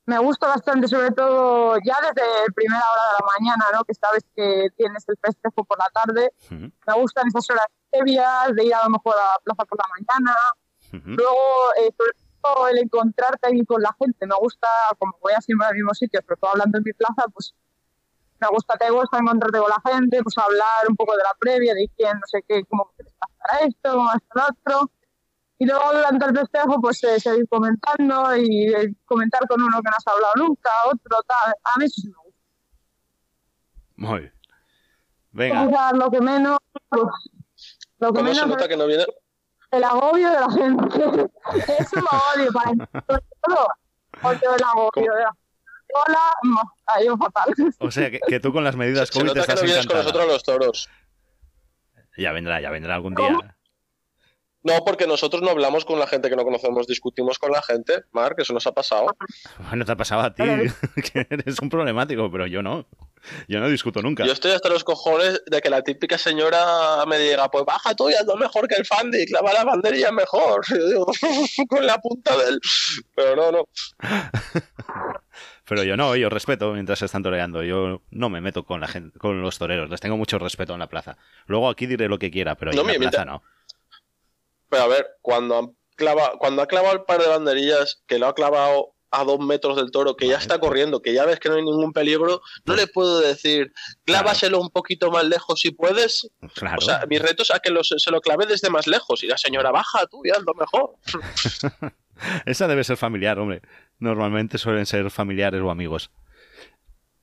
Me gusta bastante, sobre todo ya desde primera hora de la mañana, ¿no? Que sabes que tienes el festejo por la tarde. Ujú, Me gustan esas horas previas, de ir a lo mejor a la plaza por la mañana. ujú. Luego, eh, sobre todo el encontrarte ahí con la gente. Me gusta, como voy a siempre al mismo sitio, pero todo hablando en mi plaza, pues me gusta, te gusta encontrarte con la gente, pues hablar un poco de la previa, de quién, no sé qué, cómo quieres pasar esto, cómo hacer lo otro. Y luego durante el festejo, pues eh, seguir comentando y eh, comentar con uno que no has hablado nunca, otro, tal. A mí eso sí me gusta. Muy. Venga, Quizás lo que menos, pues, lo que ¿Cómo se menos nota que no viene? el agobio de la gente. Eso lo odio para todo. Odio el agobio de la gente. Hola, no, ido fatal. o sea que, que tú con las medidas Se COVID nota que estás no vienes con nosotros los toros. Ya vendrá, ya vendrá algún día. No, porque nosotros no hablamos con la gente que no conocemos, discutimos con la gente. Marc, eso nos ha pasado. Bueno, te ha pasado a ti, que eres un problemático, pero yo no. Yo no discuto nunca. Yo estoy hasta los cojones de que la típica señora me diga, pues baja tú y hazlo mejor que el Fandi, clava la banderilla mejor. Y yo digo, con la punta del... Pero no, no. Pero yo no, yo respeto mientras se están toreando. Yo no me meto con la gente, con los toreros. Les tengo mucho respeto en la plaza. Luego aquí diré lo que quiera, pero No, en la plaza no. Pero a ver, cuando ha clavado, cuando ha clavado el par de banderillas, que lo ha clavado a dos metros del toro, que ya está corriendo, que ya ves que no hay ningún peligro, no le puedo decir, clávaselo un poquito más lejos si puedes. Claro. O sea, mi reto es a que lo- se lo clave desde más lejos. Y la señora, baja tú y hazlo mejor. Esa debe ser familiar, hombre. Normalmente suelen ser familiares o amigos.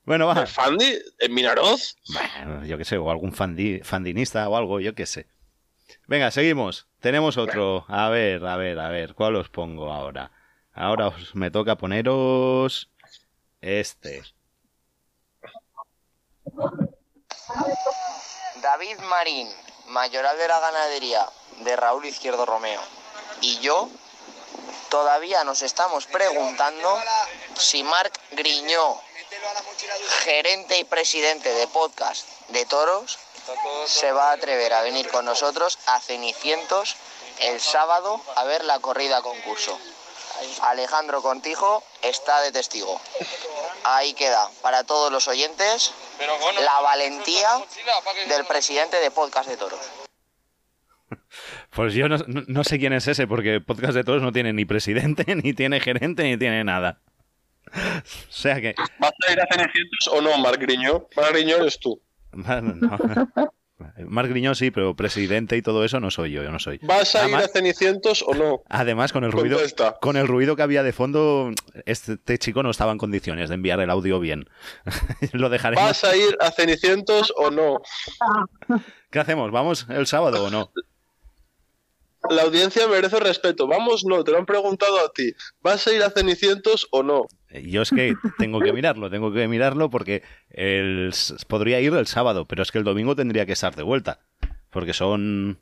Bueno, va. ¿El Fandi? ¿En Minaroz? Bueno, yo qué sé, o algún fandi- fandinista o algo, yo qué sé. Venga, seguimos. Tenemos otro. A ver, a ver, a ver. ¿Cuál os pongo ahora? Ahora os, me toca poneros este. David Marín, mayoral de la ganadería de Raúl Izquierdo Romeo, y yo todavía nos estamos preguntando si Marc Griñó, gerente y presidente de podcast de toros, se va a atrever a venir con nosotros a Cenicientos el sábado a ver la corrida concurso. Alejandro Contijo está de testigo. Ahí queda para todos los oyentes la valentía del presidente de Podcast de Toros. Pues yo no, no- sé quién es ese, porque Podcast de Todos no tiene ni presidente, ni tiene gerente, ni tiene nada. O sea que. ¿Vas a ir a Cenicientos o no, Marc Griñó? Marc Griñó eres tú. No. Marc Griñón sí, pero presidente y todo eso no soy yo, yo no soy. ¿Vas a ir a Cenicientos o no? Además, con el ruido, Contesta. con el ruido que había de fondo, este chico no estaba en condiciones de enviar el audio bien. Lo dejaremos. ¿Vas a ir a Cenicientos o no? ¿Qué hacemos? ¿Vamos el sábado o no? La audiencia merece respeto. Vamos, no, te lo han preguntado a ti. ¿Vas a ir a Cenicientos o no? Yo es que tengo que mirarlo, tengo que mirarlo porque el, podría ir el sábado, pero es que el domingo tendría que estar de vuelta. Porque son,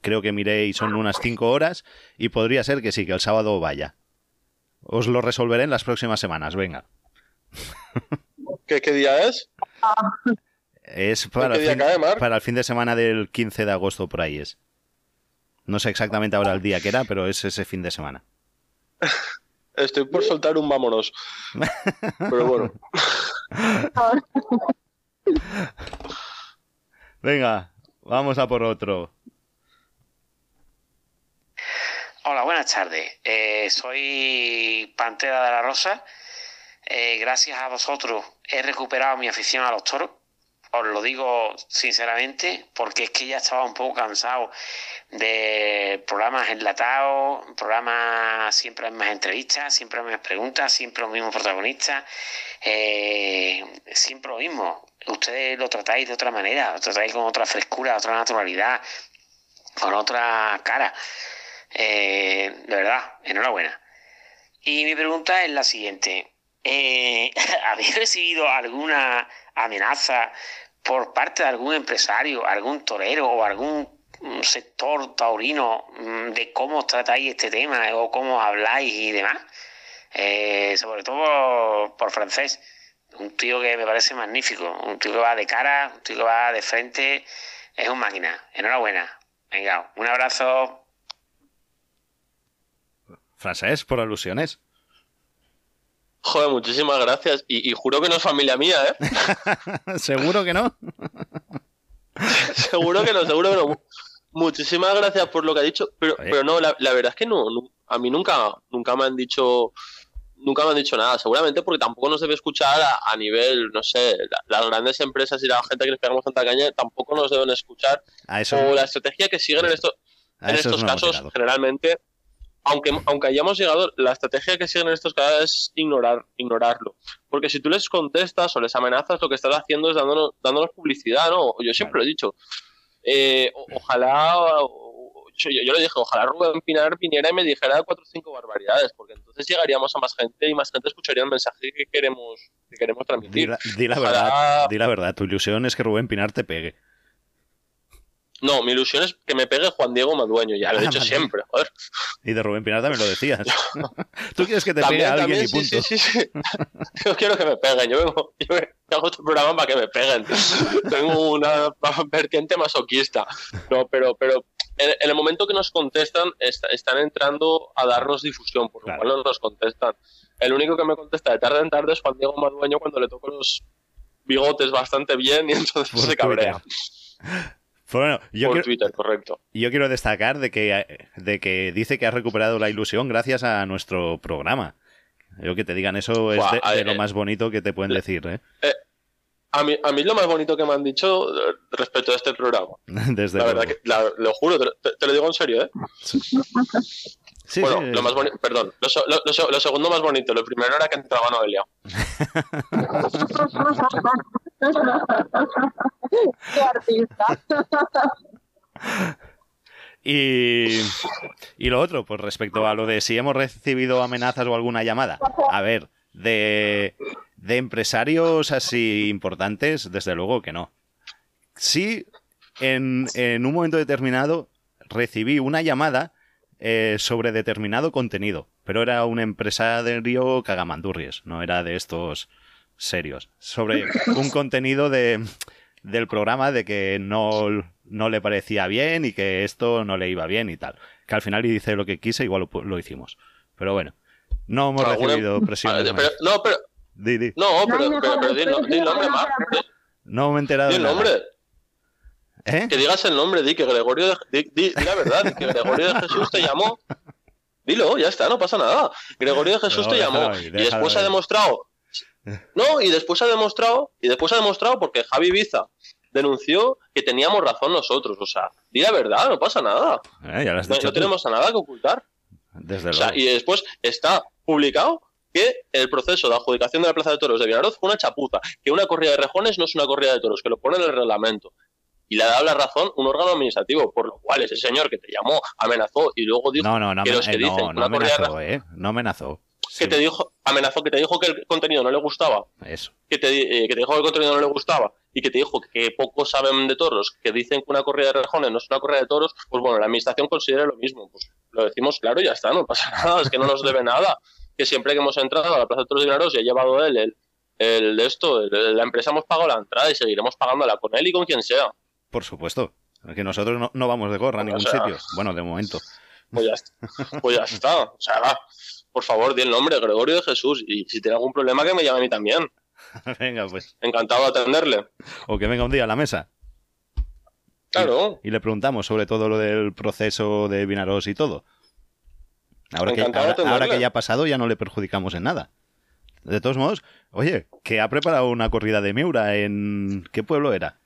creo que miré y son unas 5 horas y podría ser que sí, que el sábado vaya. Os lo resolveré en las próximas semanas, venga. ¿Qué, qué día es? Es para el, fin, cae, para el fin de semana del 15 de agosto, por ahí es. No sé exactamente ahora el día que era, pero es ese fin de semana. Estoy por soltar un vámonos. Pero bueno. Venga, vamos a por otro. Hola, buenas tardes. Eh, soy Pantera de la Rosa. Eh, gracias a vosotros he recuperado mi afición a los toros. Os lo digo sinceramente porque es que ya estaba un poco cansado de programas enlatados, programas siempre más entrevistas, siempre más preguntas, siempre los mismos protagonistas, eh, siempre lo mismo. Ustedes lo tratáis de otra manera, lo tratáis con otra frescura, otra naturalidad, con otra cara. Eh, de verdad, enhorabuena. Y mi pregunta es la siguiente. Eh, ¿Habéis recibido alguna amenaza por parte de algún empresario, algún torero o algún mm, sector taurino mm, de cómo tratáis este tema o cómo habláis y demás? Eh, sobre todo por, por francés. Un tío que me parece magnífico, un tío que va de cara, un tío que va de frente, es un máquina. Enhorabuena. Venga, un abrazo. Francés, por alusiones. Joder, muchísimas gracias. Y, y juro que no es familia mía, ¿eh? ¿Seguro que no? seguro que no, seguro que no. Muchísimas gracias por lo que ha dicho, pero, Oye. pero no, la, la verdad es que no, no, a mí nunca, nunca me han dicho, nunca me han dicho nada, seguramente porque tampoco nos debe escuchar a, a nivel, no sé, la- las grandes empresas y la gente que les pegamos tanta caña tampoco nos deben escuchar. A eso, O la estrategia que siguen en, esto, en estos casos, generalmente, aunque, aunque hayamos llegado, la estrategia que siguen en estos casos es ignorar, ignorarlo. Porque si tú les contestas o les amenazas, lo que estás haciendo es dándonos, dándonos publicidad, ¿no? Yo siempre lo he dicho. Eh, o- ojalá, o- yo, yo le dije, ojalá Rubén Pinar viniera y me dijera cuatro o cinco barbaridades, porque entonces llegaríamos a más gente y más gente escucharía el mensaje que queremos, que queremos Di transmitir. la, di la Ojalá- verdad, di la verdad. Tu ilusión es que Rubén Pinar te pegue. No, mi ilusión es que me pegue Juan Diego Madueño, ya lo he Ah, dicho siempre, joder. Y de Rubén Pinar también lo decías. Tú quieres que te pegue a alguien también, y punto. sí, sí, sí. Yo quiero que me peguen. Yo, vengo, yo hago este programa para que me peguen. Tengo una vertiente masoquista. No, pero, pero en, el momento que nos contestan, est- están entrando a darnos difusión, por lo Claro. cual no nos contestan. El único que me contesta de tarde en tarde es Juan Diego Madueño cuando le toco los bigotes bastante bien y entonces Por se cabrea. Bueno, yo por quiero, Twitter, correcto. yo quiero destacar de que, de que dice que ha recuperado la ilusión gracias a nuestro programa. Yo que te digan eso es Buah, de, de eh, lo eh, más bonito que te pueden decir, ¿eh? A mí, a mí lo más bonito que me han dicho eh, respecto a este programa. Desde La luego. verdad que, la- lo juro, te, lo digo en serio, ¿eh? Sí, bueno, sí, lo más bonito, perdón, lo, so- lo- lo so- lo segundo más bonito, lo primero era que entraba Noelia. Qué. Y, y lo otro, pues respecto a lo de si hemos recibido amenazas o alguna llamada. A ver, de, de empresarios así importantes, desde luego que no. Sí, en, en un momento determinado recibí una llamada eh, sobre determinado contenido, pero era un empresario cagamandurries, no era de estos serios. Sobre un contenido de, del programa de que no, no le parecía bien y que esto no le iba bien y tal. Que al final hice lo que quise, igual lo, lo hicimos. Pero bueno, no hemos ¿Alguna- recibido presiones Ah, más. pero- no, pero, Di, di. no, No pero, pero, pero di, no- di el nombre, Marc, di, No me he enterado di el nada. nombre, ¿Eh? que digas el nombre, di que Gregorio de, di, di- di la verdad, di que Gregorio de Jesús te llamó. Dilo, ya está, no pasa nada. Gregorio de Jesús No, te déjalo llamó ahí, y déjalo después ha demostrado. No, y después ha demostrado, y después ha demostrado porque Javi Biza denunció que teníamos razón nosotros. O sea, di la verdad, no pasa nada. Eh, ya No, tenemos a nada que ocultar. Desde O sea, luego. y después está publicado que el proceso de adjudicación de la Plaza de Toros de Vinaroz fue una chapuza, que una corrida de rejones no es una corrida de toros, que lo pone en el reglamento. Y le ha dado la razón un órgano administrativo, por lo cual ese señor que te llamó amenazó y luego dijo No, no, no, que los que eh, dicen no, corrida de amenazó, ¿eh? No amenazó. Que te dijo, amenazó que te dijo que el contenido no le gustaba, Eso. que te, eh, que te dijo que el contenido no le gustaba y que te dijo que pocos saben de toros, que dicen que una corrida de rejones no es una corrida de toros, pues bueno, la administración considera lo mismo. Pues lo decimos claro y ya está, no pasa nada, es que no nos debe nada. Que siempre que hemos entrado a la Plaza de Toros de Vinaroz y ha llevado él el, el de esto, el- la empresa hemos pagado la entrada y seguiremos pagándola con él y con quien sea. Por supuesto. Que nosotros no, no vamos de gorra a O ningún sea, sitio. Bueno, de momento. Pues ya, está. pues ya está. O sea, va. Por favor, di el nombre, Gregorio de Jesús. Y si tiene algún problema, que me llame a mí también. venga, pues. Encantado de atenderle. O que venga un día a la mesa. Claro. Y le preguntamos sobre todo lo del proceso de Vinaros y todo. Ahora que, ahora- ahora ya ha pasado, ya no le perjudicamos en nada. De todos modos, oye, que ha preparado una corrida de Miura en. ¿Qué pueblo era?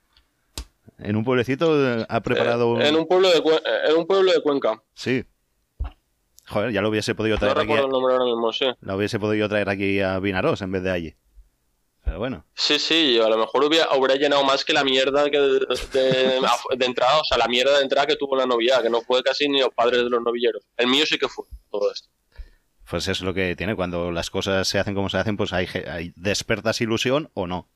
En un pueblecito eh, ha preparado. Eh, en, un pueblo de, eh, en un pueblo de Cuenca. Sí. Joder, ya lo hubiese podido No traer aquí. recuerdo el nombre ahora mismo, sí. La hubiese podido traer aquí a Vinaros en vez de allí. Pero bueno. Sí, sí, a lo mejor hubiera, hubiera llenado más que la mierda que de, de- de entrada, o sea, la mierda de entrada que tuvo la novia, que no fue casi ni los padres de los novilleros. El mío sí que fue todo esto. Pues es lo que tiene. Cuando las cosas se hacen como se hacen, pues hay, despertas ilusión o no.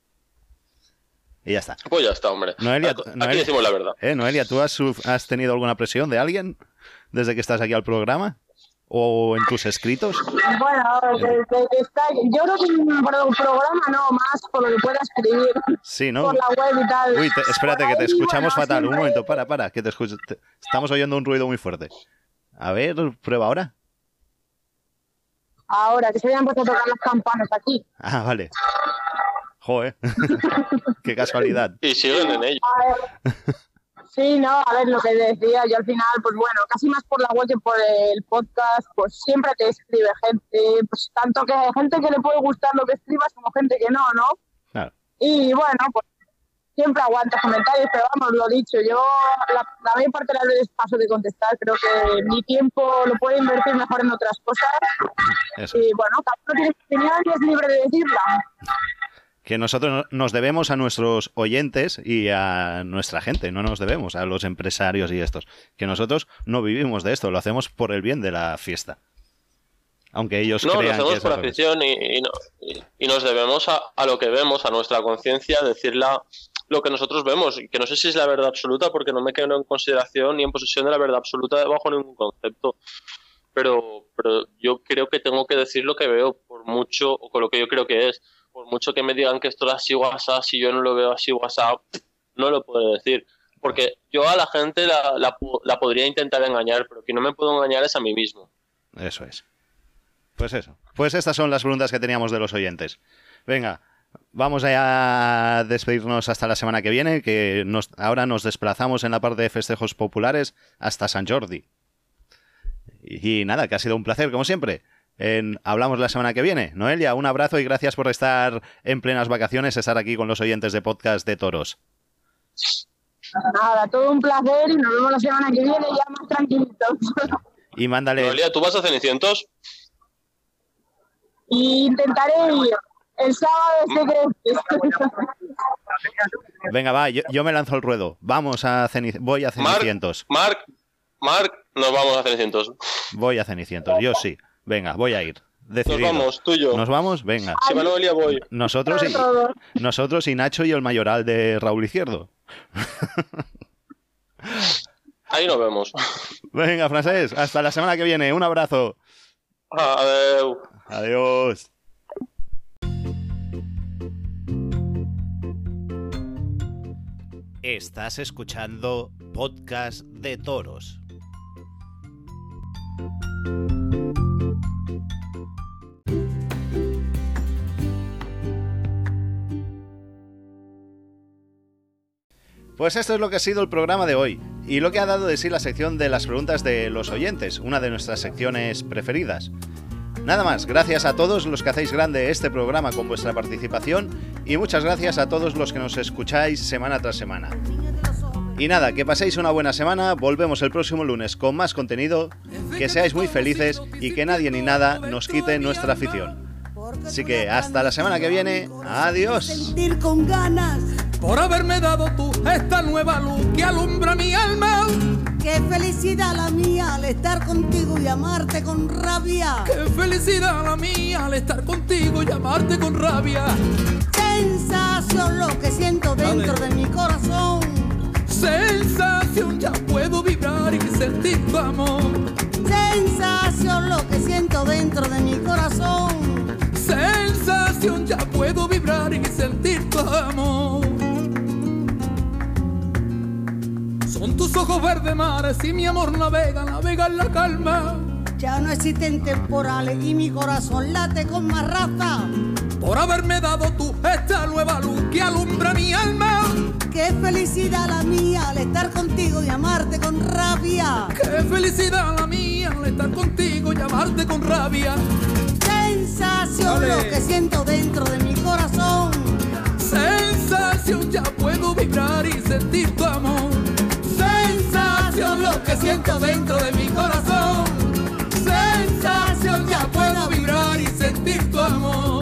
Y ya está. Pues ya está, hombre. Noelia, aquí, Noelia- aquí decimos la verdad. ¿Eh, Noelia, ¿tú has tenido alguna presión de alguien desde que estás aquí al programa? ¿O en tus escritos? Bueno, de- de- de estar- yo creo que por el programa no, más por lo que pueda escribir, Sí, ¿no? por la web y tal. Uy, te- espérate, que te escuchamos bueno, fatal. Un momento, para, para, que te escucho. te- Estamos oyendo un ruido muy fuerte. A ver, prueba ahora. Ahora, que se habían puesto a tocar las campanas aquí. Ah, vale. Joder. Qué casualidad. Y siguen en ello. A ver. Sí, no, a ver lo que decía, yo al final, pues bueno, casi más por la web que por el podcast, pues siempre te escribe gente, pues tanto que hay gente que le puede gustar lo que escribas como gente que no, ¿no? Claro. Y bueno, pues siempre aguantas comentarios, pero vamos, lo dicho, yo la, la mayor parte de las veces paso de contestar, creo que mi tiempo lo puedo invertir mejor en otras cosas. Eso. Y bueno, cada uno tiene su opinión y es libre de decirla. Que nosotros no- nos debemos a nuestros oyentes y a nuestra gente, no nos debemos a los empresarios y estos. Que nosotros no vivimos de esto, lo hacemos por el bien de la fiesta. Aunque ellos No, lo crean hacemos por afición y, y no- y- y nos debemos a, a lo que vemos, a nuestra conciencia, decirla lo que nosotros vemos, y que no sé si es la verdad absoluta porque no me quedo en consideración ni en posesión de la verdad absoluta bajo ningún concepto. Pero, pero yo creo que tengo que decir lo que veo, por mucho, o con lo que yo creo que es. Por mucho que me digan que esto es así asá, si yo no lo veo así asá, no lo puedo decir. Porque yo a la gente la, podría intentar engañar, pero quien no me puedo engañar es a mí mismo. Eso es. Pues eso. Pues estas son las preguntas que teníamos de los oyentes. Venga, vamos a despedirnos hasta la semana que viene, que ahora nos desplazamos en la parte de festejos populares hasta San Jordi. Y nada, que ha sido un placer, como siempre. En- hablamos la semana que viene. Noelia, un abrazo y gracias por estar en plenas vacaciones, estar aquí con los oyentes de podcast de Toros. Nada, todo un placer y nos vemos la semana que viene ya más tranquilitos. Y mándale... Noelia, ¿tú vas a Cenicientos? y intentaré ir el sábado este que Venga, va, yo, yo me lanzo el ruedo. Vamos a Ceni- Voy a Cenicientos. Marc, Marc, nos vamos a Cenicientos. Voy a Cenicientos, yo sí. Venga, voy a ir. Nos vamos, tú y yo. ¿Nos vamos? Venga. Si voy. Nosotros y, nosotros y Nacho y el mayoral de Raúl Izquierdo. Ahí nos vemos. Venga, francés, hasta la semana que viene. Un abrazo. Adeu. Adiós. Estás escuchando Podcast de Toros. Pues esto es lo que ha sido el programa de hoy y lo que ha dado de sí la sección de las preguntas de los oyentes, una de nuestras secciones preferidas. Nada más, gracias a todos los que hacéis grande este programa con vuestra participación y muchas gracias a todos los que nos escucháis semana tras semana. Y nada, que paséis una buena semana, volvemos el próximo lunes con más contenido, que seáis muy felices y que nadie ni nada nos quite nuestra afición. Así que hasta la semana que viene, adiós. Por haberme dado tú esta nueva luz que alumbra mi alma. Qué felicidad la mía al estar contigo y amarte con rabia. Qué felicidad la mía al estar contigo y amarte con rabia. Sensación lo que siento dentro de mi corazón. Sensación, ya puedo vibrar y sentir tu amor. Sensación lo que siento dentro de mi corazón. Sensación, ya puedo vibrar y sentir tu amor. Son tus ojos verdes mares y mi amor navega, navega en la calma. Ya no existen temporales y mi corazón late con más raza. Por haberme dado tú esta nueva luz que alumbra mi alma. Qué felicidad la mía al estar contigo y amarte con rabia. Qué felicidad la mía al estar contigo y amarte con rabia. Sensación lo que siento dentro de mi corazón. Sensación, ya puedo vibrar y sentir tu amor sensación lo que siento dentro de mi corazón. Sensación ya puedo vibrar y sentir tu amor.